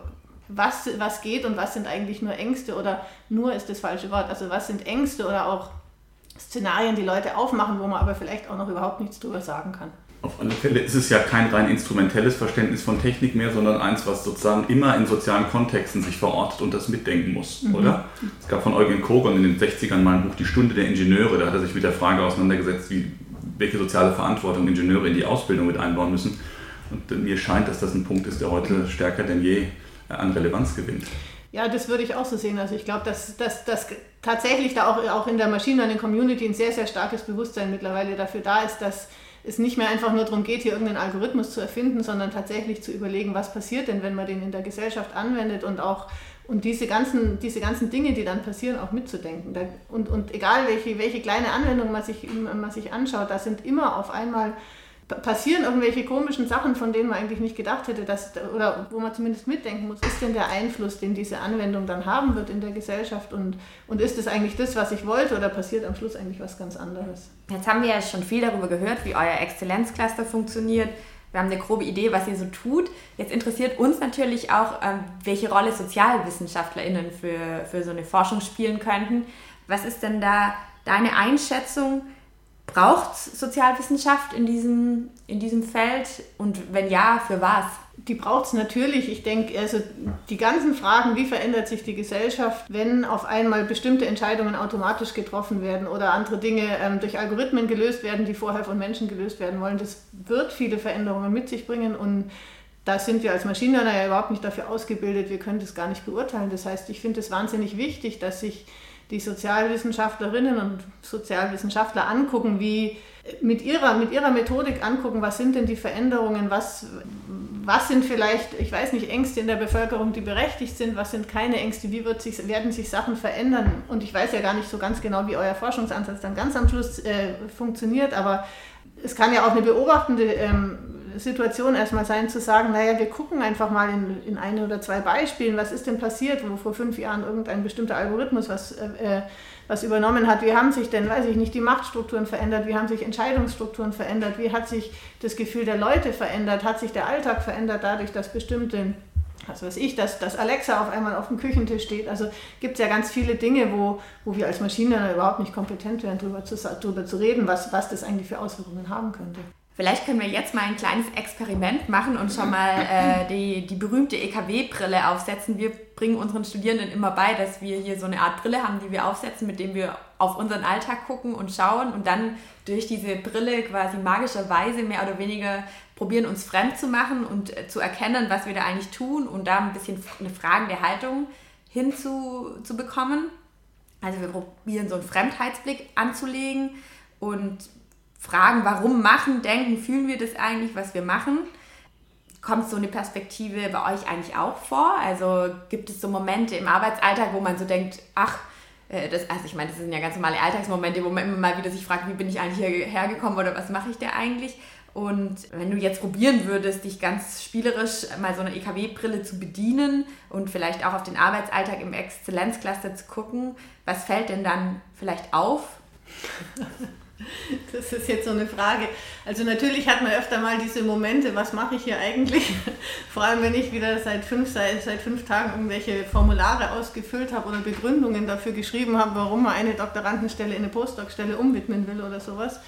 was, was geht und was sind eigentlich nur Ängste oder nur ist das falsche Wort. Also was sind Ängste oder auch Szenarien, die Leute aufmachen, wo man aber vielleicht auch noch überhaupt nichts drüber sagen kann. Auf alle Fälle ist es ja kein rein instrumentelles Verständnis von Technik mehr, sondern eins, was sozusagen immer in sozialen Kontexten sich verortet und das mitdenken muss, mhm. oder? Es gab von Eugen Kogon in den 60ern mal ein Buch Die Stunde der Ingenieure, da hat er sich mit der Frage auseinandergesetzt, wie, welche soziale Verantwortung Ingenieure in die Ausbildung mit einbauen müssen. Und mir scheint, dass das ein Punkt ist, der heute stärker denn je äh, an Relevanz gewinnt. Ja, das würde ich auch so sehen. Also ich glaube, dass, dass, dass tatsächlich da auch, auch in der Machine Learning Community ein sehr, sehr starkes Bewusstsein mittlerweile dafür da ist, dass es nicht mehr einfach nur darum geht, hier irgendeinen Algorithmus zu erfinden, sondern tatsächlich zu überlegen, was passiert denn, wenn man den in der Gesellschaft anwendet und auch und diese ganzen, diese ganzen Dinge, die dann passieren, auch mitzudenken. Und, und egal, welche, welche kleine Anwendung man sich, man sich anschaut, da sind immer auf einmal passieren irgendwelche komischen Sachen, von denen man eigentlich nicht gedacht hätte, dass, oder wo man zumindest mitdenken muss, ist denn der Einfluss, den diese Anwendung dann haben wird in der Gesellschaft und, und ist es eigentlich das, was ich wollte oder passiert am Schluss eigentlich was ganz anderes? Jetzt haben wir ja schon viel darüber gehört, wie euer Exzellenzcluster funktioniert. Wir haben eine grobe Idee, was ihr so tut. Jetzt interessiert uns natürlich auch, ähm, welche Rolle SozialwissenschaftlerInnen für, für so eine Forschung spielen könnten. Was ist denn da deine Einschätzung? Braucht Sozialwissenschaft in diesem, in diesem Feld? Und wenn ja, für was? Die braucht es natürlich. Ich denke, also die ganzen Fragen, wie verändert sich die Gesellschaft, wenn auf einmal bestimmte Entscheidungen automatisch getroffen werden oder andere Dinge ähm, durch Algorithmen gelöst werden, die vorher von Menschen gelöst werden wollen, das wird viele Veränderungen mit sich bringen und da sind wir als Maschinenlerner ja überhaupt nicht dafür ausgebildet, wir können das gar nicht beurteilen. Das heißt, ich finde es wahnsinnig wichtig, dass sich die Sozialwissenschaftlerinnen und Sozialwissenschaftler angucken, wie mit ihrer, mit ihrer Methodik angucken, was sind denn die Veränderungen, was, was sind vielleicht, ich weiß nicht, Ängste in der Bevölkerung, die berechtigt sind, was sind keine Ängste, wie wird sich, werden sich Sachen verändern. Und ich weiß ja gar nicht so ganz genau, wie euer Forschungsansatz dann ganz am Schluss äh, funktioniert, aber es kann ja auch eine beobachtende ähm, Situation erstmal sein, zu sagen, naja, wir gucken einfach mal in, in ein oder zwei Beispielen, was ist denn passiert, wo vor fünf Jahren irgendein bestimmter Algorithmus was, äh, äh, was übernommen hat. Wie haben sich denn, weiß ich nicht, die Machtstrukturen verändert, wie haben sich Entscheidungsstrukturen verändert, wie hat sich das Gefühl der Leute verändert, hat sich der Alltag verändert dadurch, dass bestimmte was weiß ich, dass, dass Alexa auf einmal auf dem Küchentisch steht. Also gibt es ja ganz viele Dinge, wo, wo wir als Maschinen überhaupt nicht kompetent wären, darüber zu, darüber zu reden, was, was das eigentlich für Auswirkungen haben könnte. Vielleicht können wir jetzt mal ein kleines Experiment machen und schon mal äh, die, die berühmte EKW-Brille aufsetzen. Wir bringen unseren Studierenden immer bei, dass wir hier so eine Art Brille haben, die wir aufsetzen, mit dem wir auf unseren Alltag gucken und schauen und dann durch diese Brille quasi magischerweise mehr oder weniger probieren, uns fremd zu machen und äh, zu erkennen, was wir da eigentlich tun und da ein bisschen eine fragende Haltung hinzubekommen. Also wir probieren so einen Fremdheitsblick anzulegen und fragen, warum machen, denken, fühlen wir das eigentlich, was wir machen? Kommt so eine Perspektive bei euch eigentlich auch vor? Also gibt es so Momente im Arbeitsalltag, wo man so denkt, ach, äh, das, also ich meine, das sind ja ganz normale Alltagsmomente, wo man immer mal wieder sich fragt, wie bin ich eigentlich hierher gekommen oder was mache ich da eigentlich? Und wenn du jetzt probieren würdest, dich ganz spielerisch mal so eine EKW-Brille zu bedienen und vielleicht auch auf den Arbeitsalltag im Exzellenzcluster zu gucken, was fällt denn dann vielleicht auf? Das ist jetzt so eine Frage. Also natürlich hat man öfter mal diese Momente, was mache ich hier eigentlich? Vor allem, wenn ich wieder seit fünf, seit, seit fünf Tagen irgendwelche Formulare ausgefüllt habe oder Begründungen dafür geschrieben habe, warum man eine Doktorandenstelle in eine Postdoc-Stelle umwidmen will oder sowas.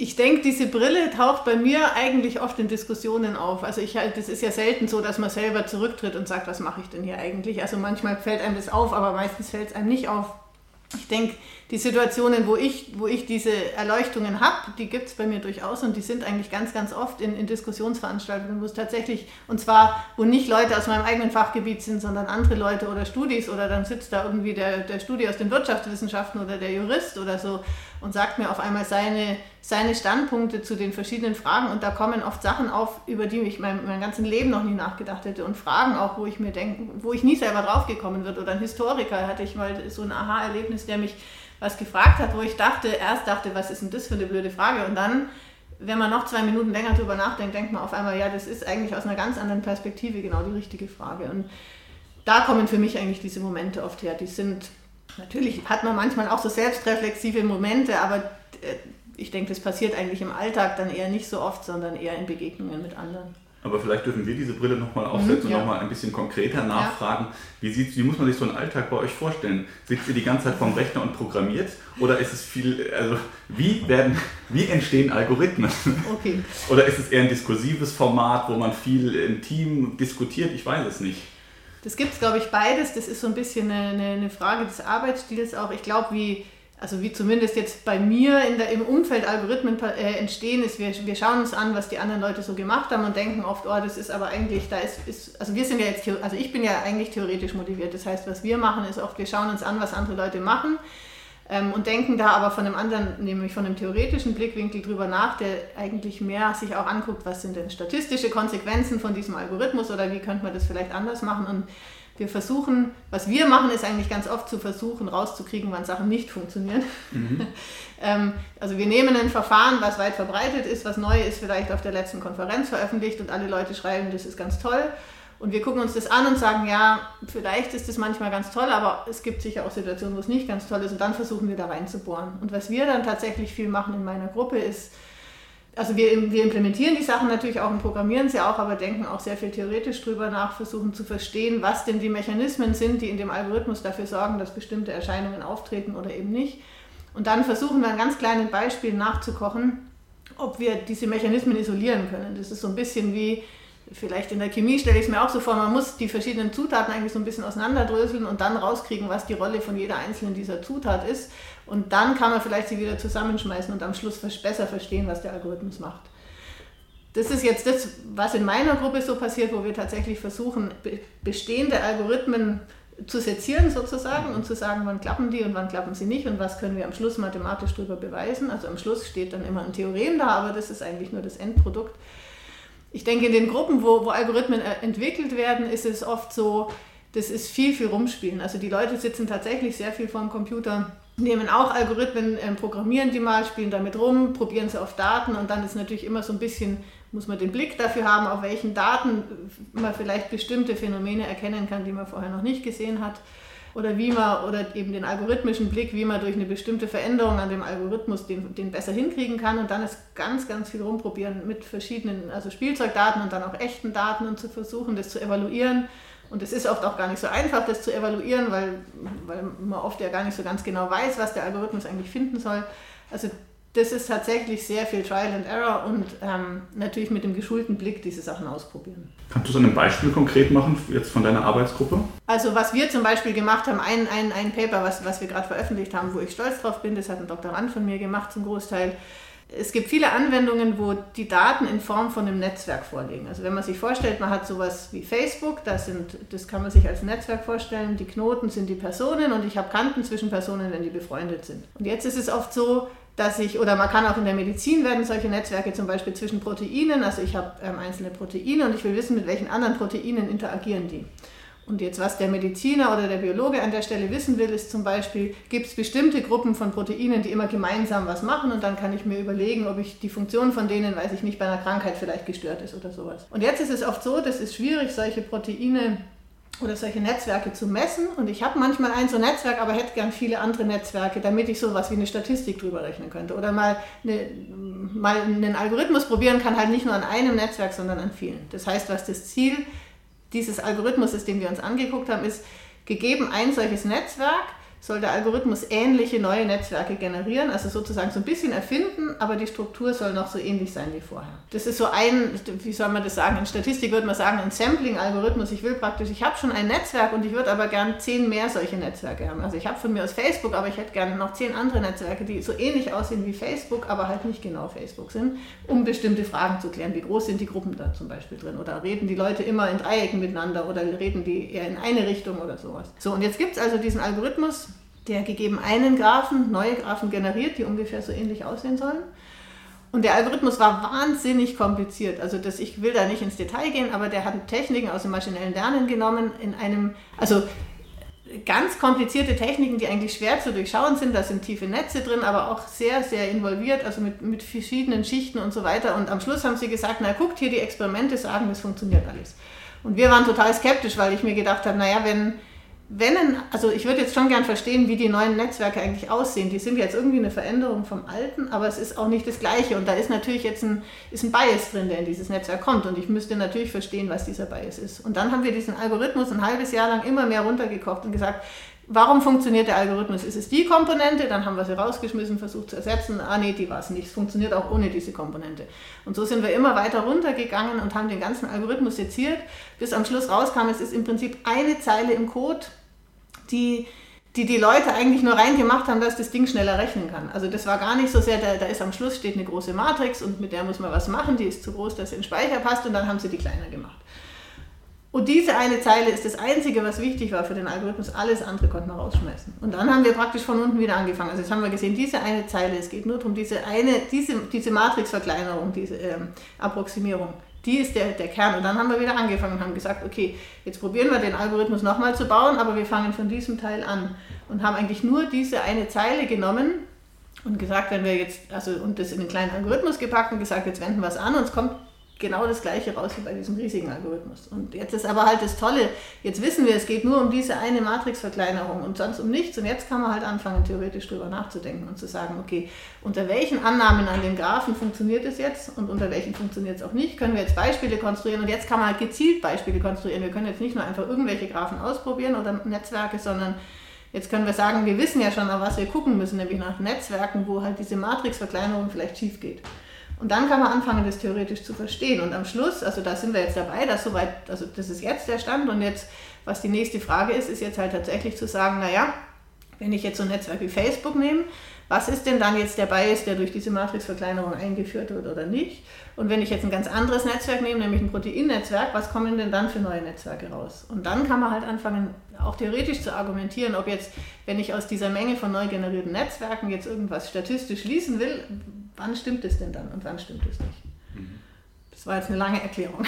Ich denke, diese Brille taucht bei mir eigentlich oft in Diskussionen auf. Also ich das ist ja selten so, dass man selber zurücktritt und sagt, was mache ich denn hier eigentlich? Also manchmal fällt einem das auf, aber meistens fällt es einem nicht auf. Ich denke, die Situationen, wo ich, wo ich diese Erleuchtungen habe, die gibt es bei mir durchaus und die sind eigentlich ganz, ganz oft in, in Diskussionsveranstaltungen, wo es tatsächlich, und zwar, wo nicht Leute aus meinem eigenen Fachgebiet sind, sondern andere Leute oder Studis oder dann sitzt da irgendwie der, der Studi aus den Wirtschaftswissenschaften oder der Jurist oder so und sagt mir auf einmal seine, seine Standpunkte zu den verschiedenen Fragen und da kommen oft Sachen auf, über die ich mein, mein ganzes Leben noch nie nachgedacht hätte und Fragen auch, wo ich mir denke, wo ich nie selber draufgekommen wird oder ein Historiker hatte ich mal so ein Aha-Erlebnis, der mich was gefragt hat, wo ich dachte, erst dachte, was ist denn das für eine blöde Frage? Und dann, wenn man noch zwei Minuten länger drüber nachdenkt, denkt man auf einmal, ja, das ist eigentlich aus einer ganz anderen Perspektive genau die richtige Frage. Und da kommen für mich eigentlich diese Momente oft her. Die sind, natürlich hat man manchmal auch so selbstreflexive Momente, aber äh, ich denke, das passiert eigentlich im Alltag dann eher nicht so oft, sondern eher in Begegnungen mit anderen. Aber vielleicht dürfen wir diese Brille nochmal aufsetzen mhm, ja. und nochmal ein bisschen konkreter nachfragen. Ja. Wie, sieht, wie muss man sich so einen Alltag bei euch vorstellen? Sitzt ihr die ganze Zeit vorm Rechner und programmiert? Oder ist es viel, also wie, werden, wie entstehen Algorithmen? Okay. Oder ist es eher ein diskursives Format, wo man viel im Team diskutiert? Ich weiß es nicht. Das gibt es, glaube ich, beides. Das ist so ein bisschen eine, eine Frage des Arbeitsstils auch. Ich glaube, wie also wie zumindest jetzt bei mir in der, im Umfeld Algorithmen äh, entstehen, ist, wir, wir schauen uns an, was die anderen Leute so gemacht haben und denken oft, oh, das ist aber eigentlich, da ist, ist also wir sind ja jetzt, also ich bin ja eigentlich theoretisch motiviert. Das heißt, was wir machen, ist oft, wir schauen uns an, was andere Leute machen ähm, und denken da aber von einem anderen, nämlich von einem theoretischen Blickwinkel drüber nach, der eigentlich mehr sich auch anguckt, was sind denn statistische Konsequenzen von diesem Algorithmus oder wie könnte man das vielleicht anders machen und wir versuchen, was wir machen, ist eigentlich ganz oft zu versuchen, rauszukriegen, wann Sachen nicht funktionieren. Mhm. ähm, also wir nehmen ein Verfahren, was weit verbreitet ist, was neu ist, vielleicht auf der letzten Konferenz veröffentlicht und alle Leute schreiben, das ist ganz toll. Und wir gucken uns das an und sagen, ja, vielleicht ist das manchmal ganz toll, aber es gibt sicher auch Situationen, wo es nicht ganz toll ist und dann versuchen wir da reinzubohren. Und was wir dann tatsächlich viel machen in meiner Gruppe ist, also wir, wir implementieren die Sachen natürlich auch und programmieren sie auch, aber denken auch sehr viel theoretisch drüber nach, versuchen zu verstehen, was denn die Mechanismen sind, die in dem Algorithmus dafür sorgen, dass bestimmte Erscheinungen auftreten oder eben nicht. Und dann versuchen wir an ganz kleinen Beispielen nachzukochen, ob wir diese Mechanismen isolieren können. Das ist so ein bisschen wie, vielleicht in der Chemie stelle ich es mir auch so vor, man muss die verschiedenen Zutaten eigentlich so ein bisschen auseinanderdröseln und dann rauskriegen, was die Rolle von jeder einzelnen dieser Zutat ist. Und dann kann man vielleicht sie wieder zusammenschmeißen und am Schluss besser verstehen, was der Algorithmus macht. das ist jetzt das, was in meiner Gruppe so passiert, wo wir tatsächlich versuchen, bestehende Algorithmen zu sezieren sozusagen und zu sagen, wann klappen die und wann klappen sie nicht und was können wir am Schluss mathematisch darüber beweisen. Also am Schluss steht dann immer ein Theorem da, aber das ist eigentlich nur das Endprodukt. Ich denke, in den Gruppen, wo, wo Algorithmen äh, entwickelt werden, ist es oft so, das ist viel, viel rumspielen. Also die Leute sitzen tatsächlich sehr viel vor dem Computer, nehmen auch Algorithmen, äh, programmieren die mal, spielen damit rum, probieren sie auf Daten und dann ist natürlich immer so ein bisschen, muss man den Blick dafür haben, auf welchen Daten man vielleicht bestimmte Phänomene erkennen kann, die man vorher noch nicht gesehen hat. Oder wie man, oder eben den algorithmischen Blick, wie man durch eine bestimmte Veränderung an dem Algorithmus den, den besser hinkriegen kann. Und dann ist ganz, ganz viel rumprobieren mit verschiedenen, also Spielzeugdaten und dann auch echten Daten und zu versuchen, das zu evaluieren und es ist oft auch gar nicht so einfach, das zu evaluieren, weil, weil man oft ja gar nicht so ganz genau weiß, was der Algorithmus eigentlich finden soll. Also das ist tatsächlich sehr viel Trial and Error und ähm, natürlich mit dem geschulten Blick diese Sachen ausprobieren. Kannst du so ein Beispiel konkret machen, jetzt von deiner Arbeitsgruppe? Also was wir zum Beispiel gemacht haben, ein, ein, ein Paper, was, was wir gerade veröffentlicht haben, wo ich stolz drauf bin, das hat ein Doktorand von mir gemacht zum Großteil, es gibt viele Anwendungen, wo die Daten in Form von einem Netzwerk vorliegen. Also wenn man sich vorstellt, man hat sowas wie Facebook, das, sind, das kann man sich als Netzwerk vorstellen, die Knoten sind die Personen und ich habe Kanten zwischen Personen, wenn die befreundet sind. Und jetzt ist es oft so, dass ich, oder man kann auch in der Medizin werden solche Netzwerke zum Beispiel zwischen Proteinen, also ich habe ähm, einzelne Proteine und ich will wissen, mit welchen anderen Proteinen interagieren die. Und jetzt, was der Mediziner oder der Biologe an der Stelle wissen will, ist zum Beispiel, gibt es bestimmte Gruppen von Proteinen, die immer gemeinsam was machen und dann kann ich mir überlegen, ob ich die Funktion von denen, weiß ich nicht, bei einer Krankheit vielleicht gestört ist oder sowas. Und jetzt ist es oft so, das ist schwierig, solche Proteine oder solche Netzwerke zu messen. Und ich habe manchmal ein so Netzwerk, aber hätte gern viele andere Netzwerke, damit ich sowas wie eine Statistik drüber rechnen könnte. Oder mal, eine, mal einen Algorithmus probieren kann, halt nicht nur an einem Netzwerk, sondern an vielen. Das heißt, was das Ziel dieses Algorithmus, den wir uns angeguckt haben, ist, gegeben ein solches Netzwerk, soll der Algorithmus ähnliche neue Netzwerke generieren, also sozusagen so ein bisschen erfinden, aber die Struktur soll noch so ähnlich sein wie vorher. Das ist so ein, wie soll man das sagen, in Statistik würde man sagen, ein Sampling-Algorithmus. Ich will praktisch, ich habe schon ein Netzwerk und ich würde aber gern zehn mehr solche Netzwerke haben. Also ich habe von mir aus Facebook, aber ich hätte gerne noch zehn andere Netzwerke, die so ähnlich aussehen wie Facebook, aber halt nicht genau Facebook sind, um bestimmte Fragen zu klären. Wie groß sind die Gruppen da zum Beispiel drin? Oder reden die Leute immer in Dreiecken miteinander oder reden die eher in eine Richtung oder sowas? So, und jetzt gibt es also diesen Algorithmus, der gegeben einen Graphen, neue Graphen generiert, die ungefähr so ähnlich aussehen sollen. Und der Algorithmus war wahnsinnig kompliziert. Also das, ich will da nicht ins Detail gehen, aber der hat Techniken aus dem maschinellen Lernen genommen in einem, also ganz komplizierte Techniken, die eigentlich schwer zu durchschauen sind. Da sind tiefe Netze drin, aber auch sehr, sehr involviert, also mit, mit verschiedenen Schichten und so weiter. Und am Schluss haben sie gesagt, na guckt, hier die Experimente sagen, das funktioniert alles. Und wir waren total skeptisch, weil ich mir gedacht habe, naja, wenn wenn, also ich würde jetzt schon gern verstehen, wie die neuen Netzwerke eigentlich aussehen. Die sind jetzt irgendwie eine Veränderung vom alten, aber es ist auch nicht das Gleiche. Und da ist natürlich jetzt ein, ist ein Bias drin, der in dieses Netzwerk kommt. Und ich müsste natürlich verstehen, was dieser Bias ist. Und dann haben wir diesen Algorithmus ein halbes Jahr lang immer mehr runtergekocht und gesagt, warum funktioniert der Algorithmus? Ist es die Komponente? Dann haben wir sie rausgeschmissen, versucht zu ersetzen. Ah nee, die war es nicht. Es funktioniert auch ohne diese Komponente. Und so sind wir immer weiter runtergegangen und haben den ganzen Algorithmus seziert, bis am Schluss rauskam, es ist im Prinzip eine Zeile im Code, die, die die Leute eigentlich nur reingemacht haben, dass das Ding schneller rechnen kann. Also das war gar nicht so sehr, da, da ist am Schluss steht eine große Matrix und mit der muss man was machen, die ist zu groß, dass sie in den Speicher passt und dann haben sie die kleiner gemacht. Und diese eine Zeile ist das Einzige, was wichtig war für den Algorithmus. Alles andere konnten wir rausschmeißen. Und dann haben wir praktisch von unten wieder angefangen. Also jetzt haben wir gesehen, diese eine Zeile, es geht nur darum, diese eine, diese, diese Matrixverkleinerung, diese ähm, Approximierung die ist der, der Kern. Und dann haben wir wieder angefangen und haben gesagt, okay, jetzt probieren wir den Algorithmus nochmal zu bauen, aber wir fangen von diesem Teil an und haben eigentlich nur diese eine Zeile genommen und gesagt, wenn wir jetzt, also und das in einen kleinen Algorithmus gepackt und gesagt, jetzt wenden wir es an und es kommt genau das gleiche raus wie bei diesem riesigen Algorithmus. Und jetzt ist aber halt das Tolle, jetzt wissen wir, es geht nur um diese eine Matrixverkleinerung und sonst um nichts. Und jetzt kann man halt anfangen, theoretisch drüber nachzudenken und zu sagen, okay, unter welchen Annahmen an den Graphen funktioniert es jetzt und unter welchen funktioniert es auch nicht, können wir jetzt Beispiele konstruieren und jetzt kann man halt gezielt Beispiele konstruieren. Wir können jetzt nicht nur einfach irgendwelche Graphen ausprobieren oder Netzwerke, sondern Jetzt können wir sagen, wir wissen ja schon, auf was wir gucken müssen, nämlich nach Netzwerken, wo halt diese Matrixverkleinerung vielleicht schief geht. Und dann kann man anfangen, das theoretisch zu verstehen. Und am Schluss, also da sind wir jetzt dabei, dass soweit, also das ist jetzt der Stand und jetzt, was die nächste Frage ist, ist jetzt halt tatsächlich zu sagen, naja, Wenn ich jetzt so ein Netzwerk wie Facebook nehme, was ist denn dann jetzt der Bias, der durch diese Matrixverkleinerung eingeführt wird oder nicht? Und wenn ich jetzt ein ganz anderes Netzwerk nehme, nämlich ein Proteinnetzwerk, was kommen denn dann für neue Netzwerke raus? Und dann kann man halt anfangen, auch theoretisch zu argumentieren, ob jetzt, wenn ich aus dieser Menge von neu generierten Netzwerken jetzt irgendwas statistisch schließen will, wann stimmt es denn dann und wann stimmt es nicht? Mhm. Das war jetzt eine lange Erklärung.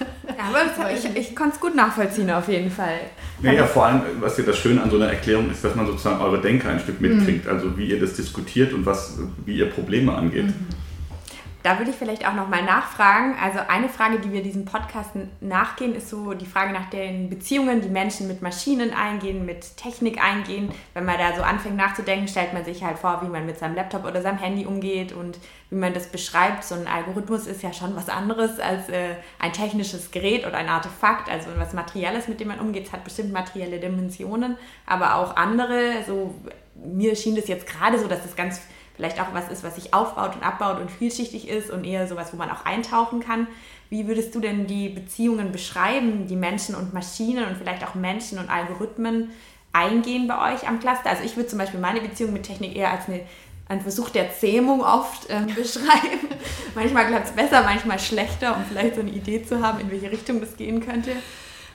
Aber ich, ich konnte es gut nachvollziehen auf jeden Fall. Ja, ja, vor allem, was ja das Schöne an so einer Erklärung ist, dass man sozusagen eure Denker ein Stück mitkriegt, mhm. also wie ihr das diskutiert und was, wie ihr Probleme angeht. Mhm. Da würde ich vielleicht auch nochmal nachfragen. Also eine Frage, die wir diesem Podcast nachgehen, ist so die Frage nach den Beziehungen, die Menschen mit Maschinen eingehen, mit Technik eingehen. Wenn man da so anfängt nachzudenken, stellt man sich halt vor, wie man mit seinem Laptop oder seinem Handy umgeht und wie man das beschreibt. So ein Algorithmus ist ja schon was anderes als äh, ein technisches Gerät oder ein Artefakt, also was Materielles, mit dem man umgeht. Es hat bestimmt materielle Dimensionen, aber auch andere. So, mir schien das jetzt gerade so, dass das ganz vielleicht auch was ist, was sich aufbaut und abbaut und vielschichtig ist und eher sowas, wo man auch eintauchen kann. Wie würdest du denn die Beziehungen beschreiben, die Menschen und Maschinen und vielleicht auch Menschen und Algorithmen eingehen bei euch am Cluster? Also ich würde zum Beispiel meine Beziehung mit Technik eher als eine, einen Versuch der Zähmung oft äh, beschreiben. manchmal klappt es besser, manchmal schlechter, um vielleicht so eine Idee zu haben, in welche Richtung das gehen könnte.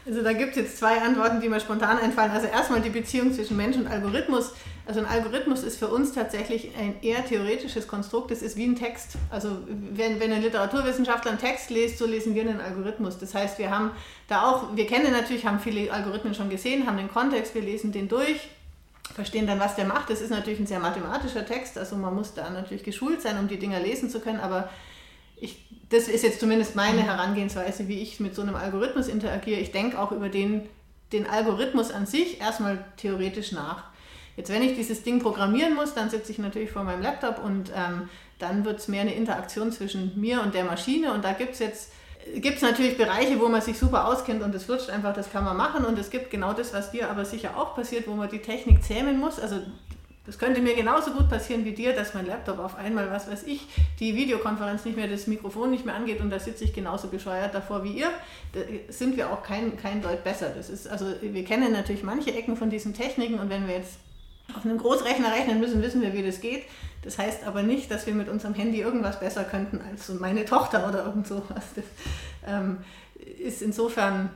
Also da gibt es jetzt zwei Antworten, die mir spontan einfallen. Also erstmal die Beziehung zwischen Mensch und Algorithmus. Also ein Algorithmus ist für uns tatsächlich ein eher theoretisches Konstrukt. Das ist wie ein Text. Also wenn, wenn ein Literaturwissenschaftler einen Text liest, so lesen wir einen Algorithmus. Das heißt, wir haben da auch, wir kennen natürlich, haben viele Algorithmen schon gesehen, haben den Kontext, wir lesen den durch, verstehen dann, was der macht. Das ist natürlich ein sehr mathematischer Text. Also man muss da natürlich geschult sein, um die Dinger lesen zu können. Aber ich, das ist jetzt zumindest meine. Herangehensweise, wie ich mit so einem Algorithmus interagiere. Ich denke auch über den, den Algorithmus an sich erstmal theoretisch nach. Jetzt, wenn ich dieses Ding programmieren muss, dann sitze ich natürlich vor meinem Laptop und ähm, dann wird es mehr eine Interaktion zwischen mir und der Maschine. Und da gibt es jetzt gibt es natürlich Bereiche, wo man sich super auskennt und das flutscht einfach, das kann man machen. Und es gibt genau das, was dir aber sicher auch passiert, wo man die Technik zähmen muss. Also das könnte mir genauso gut passieren wie dir, dass mein Laptop auf einmal, was weiß ich, die Videokonferenz nicht mehr, das Mikrofon nicht mehr angeht und da sitze ich genauso bescheuert davor wie ihr. Da sind wir auch kein, kein Deut besser. Das ist, also wir kennen natürlich manche Ecken von diesen Techniken und wenn wir jetzt auf einem Großrechner rechnen müssen, wissen wir, wie das geht. Das heißt aber nicht, dass wir mit unserem Handy irgendwas besser könnten als meine Tochter oder irgend sowas. Das ähm, ist insofern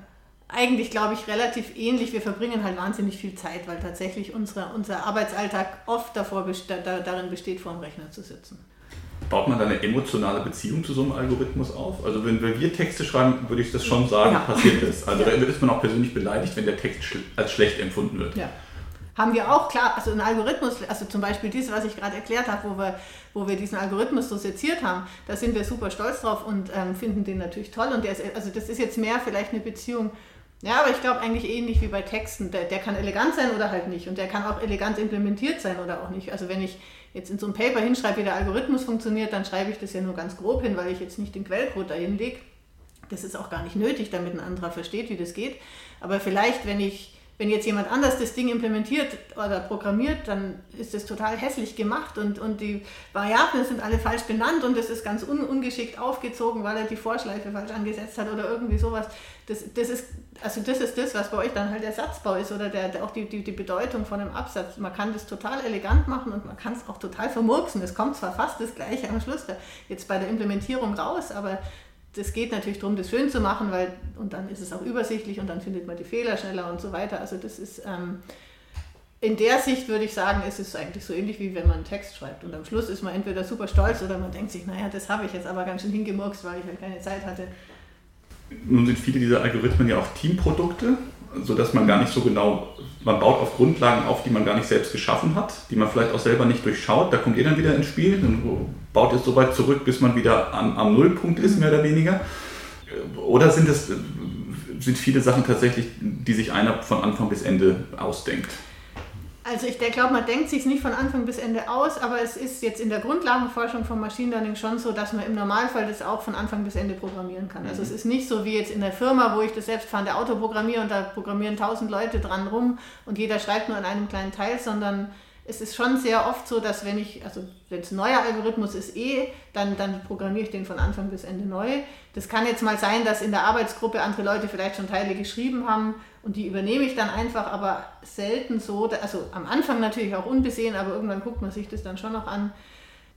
eigentlich, glaube ich, relativ ähnlich. Wir verbringen halt wahnsinnig viel Zeit, weil tatsächlich unsere, unser Arbeitsalltag oft davor best darin besteht, vor dem Rechner zu sitzen. Baut man da eine emotionale Beziehung zu so einem Algorithmus auf? Also wenn, wir Texte schreiben, würde ich das schon sagen, ja. passiert ist. Also ja. da ist man auch persönlich beleidigt, wenn der Text als schlecht empfunden wird. Ja. Haben wir auch, klar, also ein Algorithmus, also zum Beispiel dieses, was ich gerade erklärt habe, wo wir, wo wir diesen Algorithmus so seziert haben, da sind wir super stolz drauf und ähm, finden den natürlich toll. Und der ist, also das ist jetzt mehr vielleicht eine Beziehung ja, aber ich glaube eigentlich ähnlich wie bei Texten. Der, der kann elegant sein oder halt nicht. Und der kann auch elegant implementiert sein oder auch nicht. Also wenn ich jetzt in so einem Paper hinschreibe, wie der Algorithmus funktioniert, dann schreibe ich das ja nur ganz grob hin, weil ich jetzt nicht den Quellcode dahin lege. Das ist auch gar nicht nötig, damit ein anderer versteht, wie das geht. Aber vielleicht, wenn ich wenn jetzt jemand anders das Ding implementiert oder programmiert, dann ist das total hässlich gemacht und, und die Variablen sind alle falsch benannt und es ist ganz un, ungeschickt aufgezogen, weil er die Vorschleife falsch angesetzt hat oder irgendwie sowas. Das, das, ist, also das ist das, was bei euch dann halt der Satzbau ist oder der, der auch die, die, die Bedeutung von einem Absatz. Man kann das total elegant machen und man kann es auch total vermurksen. Es kommt zwar fast das Gleiche am Schluss da, jetzt bei der Implementierung raus, aber das geht natürlich darum, das schön zu machen, weil und dann ist es auch übersichtlich und dann findet man die Fehler schneller und so weiter. Also das ist ähm, in der Sicht würde ich sagen, ist es eigentlich so ähnlich wie wenn man einen Text schreibt. Und am Schluss ist man entweder super stolz oder man denkt sich, naja, das habe ich jetzt aber ganz schön hingemurkst, weil ich halt keine Zeit hatte. Nun sind viele dieser Algorithmen ja auch Teamprodukte, sodass man gar nicht so genau, man baut auf Grundlagen auf, die man gar nicht selbst geschaffen hat, die man vielleicht auch selber nicht durchschaut. Da kommt ihr dann wieder ins Spiel und baut es so weit zurück, bis man wieder am, am Nullpunkt ist, mehr oder weniger. Oder sind es sind viele Sachen tatsächlich, die sich einer von Anfang bis Ende ausdenkt? Also ich glaube, man denkt sich nicht von Anfang bis Ende aus, aber es ist jetzt in der Grundlagenforschung von Machine Learning schon so, dass man im Normalfall das auch von Anfang bis Ende programmieren kann. Also mhm. es ist nicht so wie jetzt in der Firma, wo ich das selbstfahrende Auto programmiere und da programmieren tausend Leute dran rum und jeder schreibt nur an einem kleinen Teil, sondern es ist schon sehr oft so, dass wenn ich, also wenn es ein neuer Algorithmus ist eh, dann, dann programmiere ich den von Anfang bis Ende neu. Das kann jetzt mal sein, dass in der Arbeitsgruppe andere Leute vielleicht schon Teile geschrieben haben und die übernehme ich dann einfach, aber selten so, also am Anfang natürlich auch unbesehen, aber irgendwann guckt man sich das dann schon noch an.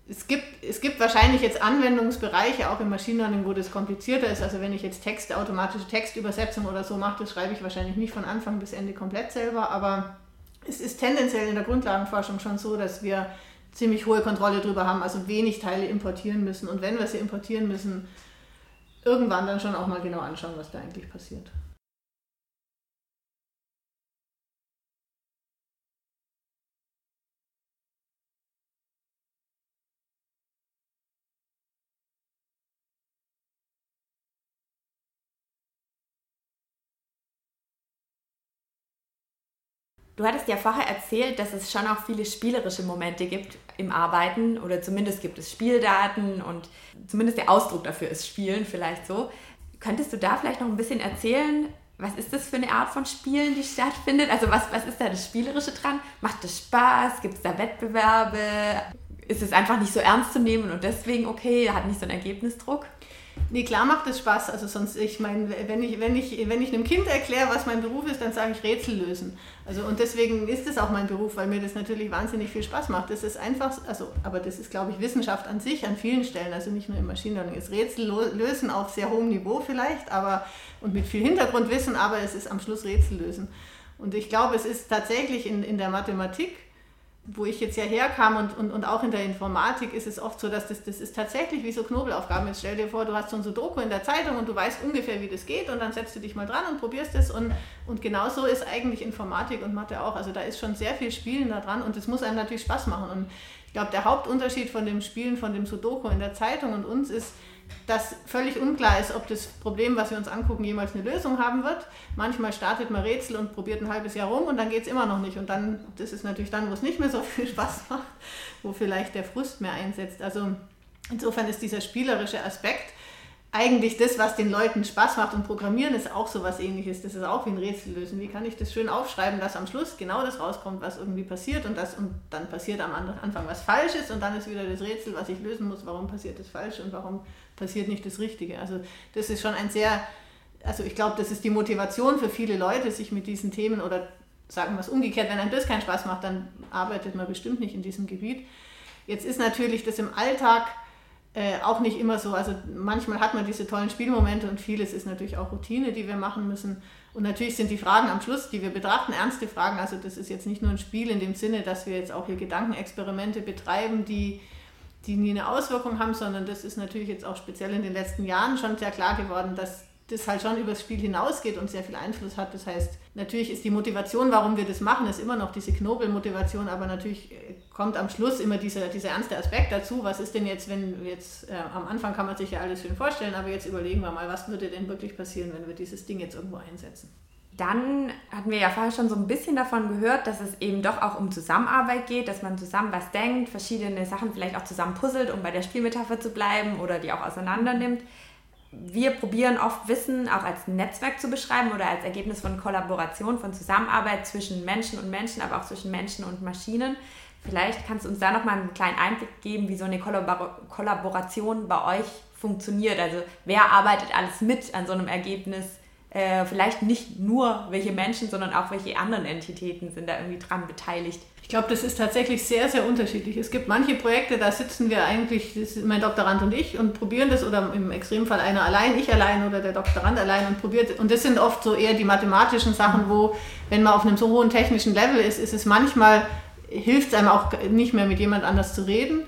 Es gibt, es gibt wahrscheinlich jetzt Anwendungsbereiche, auch im Machine Learning, wo das komplizierter ist. Also wenn ich jetzt Texte, automatische Textübersetzung oder so mache, das schreibe ich wahrscheinlich nicht von Anfang bis Ende komplett selber, aber es ist tendenziell in der Grundlagenforschung schon so, dass wir ziemlich hohe Kontrolle darüber haben, also wenig Teile importieren müssen. Und wenn wir sie importieren müssen, irgendwann dann schon auch mal genau anschauen, was da eigentlich passiert. Du hattest ja vorher erzählt, dass es schon auch viele spielerische Momente gibt im Arbeiten oder zumindest gibt es Spieldaten und zumindest der Ausdruck dafür ist Spielen vielleicht so. Könntest du da vielleicht noch ein bisschen erzählen, was ist das für eine Art von Spielen, die stattfindet? Also was, was ist da das Spielerische dran? Macht es Spaß? Gibt es da Wettbewerbe? Ist es einfach nicht so ernst zu nehmen und deswegen okay, hat nicht so einen Ergebnisdruck? Nee, klar macht es Spaß. Also sonst, ich meine, wenn ich, wenn, ich, wenn ich einem Kind erkläre, was mein Beruf ist, dann sage ich Rätsel lösen. Also und deswegen ist es auch mein Beruf, weil mir das natürlich wahnsinnig viel Spaß macht. Das ist einfach, also, aber das ist, glaube ich, Wissenschaft an sich an vielen Stellen, also nicht nur im Machine Learning. Ist Rätsel lösen auf sehr hohem Niveau vielleicht, aber und mit viel Hintergrundwissen, aber es ist am Schluss Rätsel lösen. Und ich glaube, es ist tatsächlich in, in der Mathematik wo ich jetzt ja herkam und, und, und auch in der Informatik ist es oft so, dass das, das ist tatsächlich wie so Knobelaufgaben. Jetzt stell dir vor, du hast so ein Sudoku in der Zeitung und du weißt ungefähr, wie das geht und dann setzt du dich mal dran und probierst es und, und genauso ist eigentlich Informatik und Mathe auch. Also da ist schon sehr viel Spielen da dran und es muss einem natürlich Spaß machen. Und ich glaube, der Hauptunterschied von dem Spielen von dem Sudoku in der Zeitung und uns ist, dass völlig unklar ist, ob das Problem, was wir uns angucken, jemals eine Lösung haben wird. Manchmal startet man Rätsel und probiert ein halbes Jahr rum und dann geht es immer noch nicht. Und dann, das ist natürlich dann, wo es nicht mehr so viel Spaß macht, wo vielleicht der Frust mehr einsetzt. Also insofern ist dieser spielerische Aspekt eigentlich das, was den Leuten Spaß macht. Und Programmieren ist auch so was ähnliches. Das ist auch wie ein Rätsel lösen. Wie kann ich das schön aufschreiben, dass am Schluss genau das rauskommt, was irgendwie passiert und, das, und dann passiert am Anfang was Falsches und dann ist wieder das Rätsel, was ich lösen muss, warum passiert das falsch und warum passiert nicht das Richtige. Also das ist schon ein sehr, also ich glaube, das ist die Motivation für viele Leute, sich mit diesen Themen oder sagen wir es umgekehrt, wenn einem das keinen Spaß macht, dann arbeitet man bestimmt nicht in diesem Gebiet. Jetzt ist natürlich das im Alltag äh, auch nicht immer so. Also manchmal hat man diese tollen Spielmomente und vieles ist natürlich auch Routine, die wir machen müssen. Und natürlich sind die Fragen am Schluss, die wir betrachten, ernste Fragen. Also das ist jetzt nicht nur ein Spiel in dem Sinne, dass wir jetzt auch hier Gedankenexperimente betreiben, die die nie eine Auswirkung haben, sondern das ist natürlich jetzt auch speziell in den letzten Jahren schon sehr klar geworden, dass das halt schon übers Spiel hinausgeht und sehr viel Einfluss hat. Das heißt, natürlich ist die Motivation, warum wir das machen, ist immer noch diese Knobelmotivation, aber natürlich äh, kommt am Schluss immer dieser, dieser ernste Aspekt dazu. Was ist denn jetzt, wenn jetzt, äh, am Anfang kann man sich ja alles schön vorstellen, aber jetzt überlegen wir mal, was würde denn wirklich passieren, wenn wir dieses Ding jetzt irgendwo einsetzen. Dann hatten wir ja vorher schon so ein bisschen davon gehört, dass es eben doch auch um Zusammenarbeit geht, dass man zusammen was denkt, verschiedene Sachen vielleicht auch zusammen puzzelt, um bei der Spielmetapher zu bleiben oder die auch auseinander nimmt. Wir probieren oft Wissen auch als Netzwerk zu beschreiben oder als Ergebnis von Kollaboration, von Zusammenarbeit zwischen Menschen und Menschen, aber auch zwischen Menschen und Maschinen. Vielleicht kannst du uns da nochmal einen kleinen Einblick geben, wie so eine Kollabor Kollaboration bei euch funktioniert. Also wer arbeitet alles mit an so einem Ergebnis? Äh, vielleicht nicht nur welche Menschen, sondern auch welche anderen Entitäten sind da irgendwie dran beteiligt. Ich glaube, das ist tatsächlich sehr, sehr unterschiedlich. Es gibt manche Projekte, da sitzen wir eigentlich, mein Doktorand und ich, und probieren das, oder im Extremfall einer allein, ich allein oder der Doktorand allein und probiert. Und das sind oft so eher die mathematischen Sachen, wo, wenn man auf einem so hohen technischen Level ist, ist es manchmal, hilft es einem auch nicht mehr mit jemand anders zu reden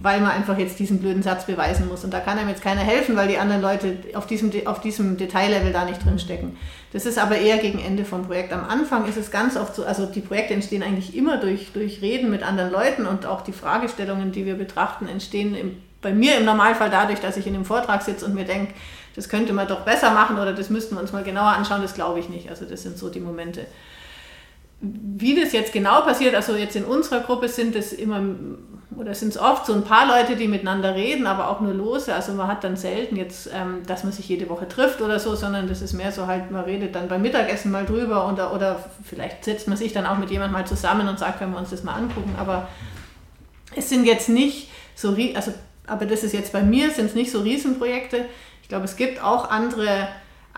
weil man einfach jetzt diesen blöden Satz beweisen muss. Und da kann einem jetzt keiner helfen, weil die anderen Leute auf diesem, auf diesem Detaillevel da nicht drinstecken. Das ist aber eher gegen Ende vom Projekt. Am Anfang ist es ganz oft so, also die Projekte entstehen eigentlich immer durch, durch Reden mit anderen Leuten und auch die Fragestellungen, die wir betrachten, entstehen im, bei mir im Normalfall dadurch, dass ich in dem Vortrag sitze und mir denke, das könnte man doch besser machen oder das müssten wir uns mal genauer anschauen, das glaube ich nicht. Also das sind so die Momente. Wie das jetzt genau passiert, also jetzt in unserer Gruppe sind es immer oder sind es oft so ein paar Leute, die miteinander reden, aber auch nur lose. Also man hat dann selten jetzt, ähm, dass man sich jede Woche trifft oder so, sondern das ist mehr so halt, man redet dann beim Mittagessen mal drüber oder, oder vielleicht setzt man sich dann auch mit jemandem mal zusammen und sagt, können wir uns das mal angucken. Aber es sind jetzt nicht so, also, aber das ist jetzt bei mir, sind es nicht so Riesenprojekte. Ich glaube, es gibt auch andere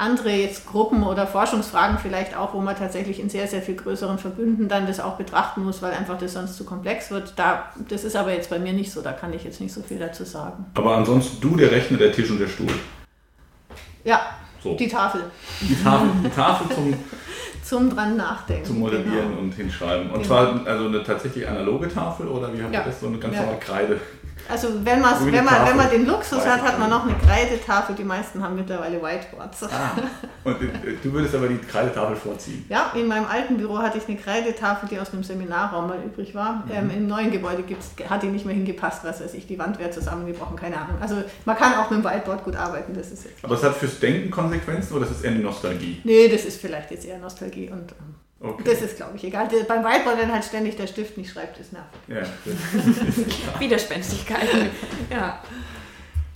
andere jetzt Gruppen oder Forschungsfragen vielleicht auch, wo man tatsächlich in sehr, sehr viel größeren Verbünden dann das auch betrachten muss, weil einfach das sonst zu komplex wird. Da, das ist aber jetzt bei mir nicht so, da kann ich jetzt nicht so viel dazu sagen. Aber ansonsten du, der Rechner, der Tisch und der Stuhl. Ja, so. die Tafel. Die Tafel, die Tafel zum, zum dran nachdenken. Zum Moderieren genau. und Hinschreiben. Und genau. zwar also eine tatsächlich analoge Tafel oder wie haben ja. wir das? So eine ganz ja. normale Kreide. Also wenn, wenn, man, wenn man den Luxus hat, hat man noch eine Kreidetafel. Die meisten haben mittlerweile Whiteboards. Ah, und äh, du würdest aber die Kreidetafel vorziehen? Ja, in meinem alten Büro hatte ich eine Kreidetafel, die aus einem Seminarraum mal übrig war. Mhm. Ähm, Im neuen Gebäude gibt's, hat die nicht mehr hingepasst, was weiß ich, die Wand wäre zusammengebrochen, keine Ahnung. Also man kann auch mit dem Whiteboard gut arbeiten, das ist jetzt Aber es hat fürs Denken Konsequenzen oder ist es eher eine Nostalgie? Nee, das ist vielleicht jetzt eher Nostalgie und... Ähm, Okay. Das ist, glaube ich, egal. Beim Whiteboard, wenn halt ständig der Stift nicht schreibt, ist nervig. Ja, Widerspenstigkeiten. ja.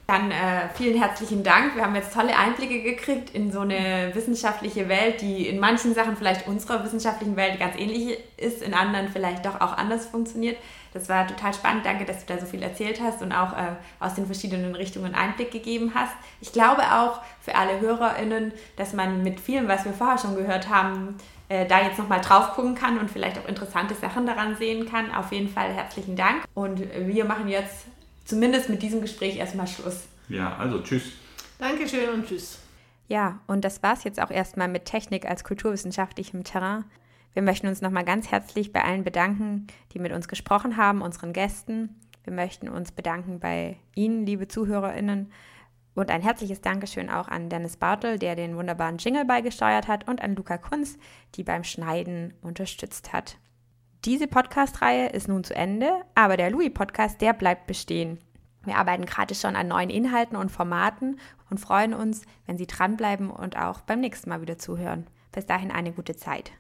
Dann äh, vielen herzlichen Dank. Wir haben jetzt tolle Einblicke gekriegt in so eine wissenschaftliche Welt, die in manchen Sachen vielleicht unserer wissenschaftlichen Welt ganz ähnlich ist, in anderen vielleicht doch auch anders funktioniert. Das war total spannend. Danke, dass du da so viel erzählt hast und auch äh, aus den verschiedenen Richtungen Einblick gegeben hast. Ich glaube auch für alle HörerInnen, dass man mit vielem, was wir vorher schon gehört haben, äh, da jetzt nochmal drauf gucken kann und vielleicht auch interessante Sachen daran sehen kann. Auf jeden Fall herzlichen Dank. Und wir machen jetzt zumindest mit diesem Gespräch erstmal Schluss. Ja, also tschüss. Dankeschön und tschüss. Ja, und das war es jetzt auch erstmal mit Technik als kulturwissenschaftlichem Terrain. Wir möchten uns nochmal ganz herzlich bei allen bedanken, die mit uns gesprochen haben, unseren Gästen. Wir möchten uns bedanken bei Ihnen, liebe ZuhörerInnen, und ein herzliches Dankeschön auch an Dennis Bartel, der den wunderbaren Jingle beigesteuert hat, und an Luca Kunz, die beim Schneiden unterstützt hat. Diese Podcast-Reihe ist nun zu Ende, aber der Louis-Podcast, der bleibt bestehen. Wir arbeiten gerade schon an neuen Inhalten und Formaten und freuen uns, wenn Sie dranbleiben und auch beim nächsten Mal wieder zuhören. Bis dahin eine gute Zeit.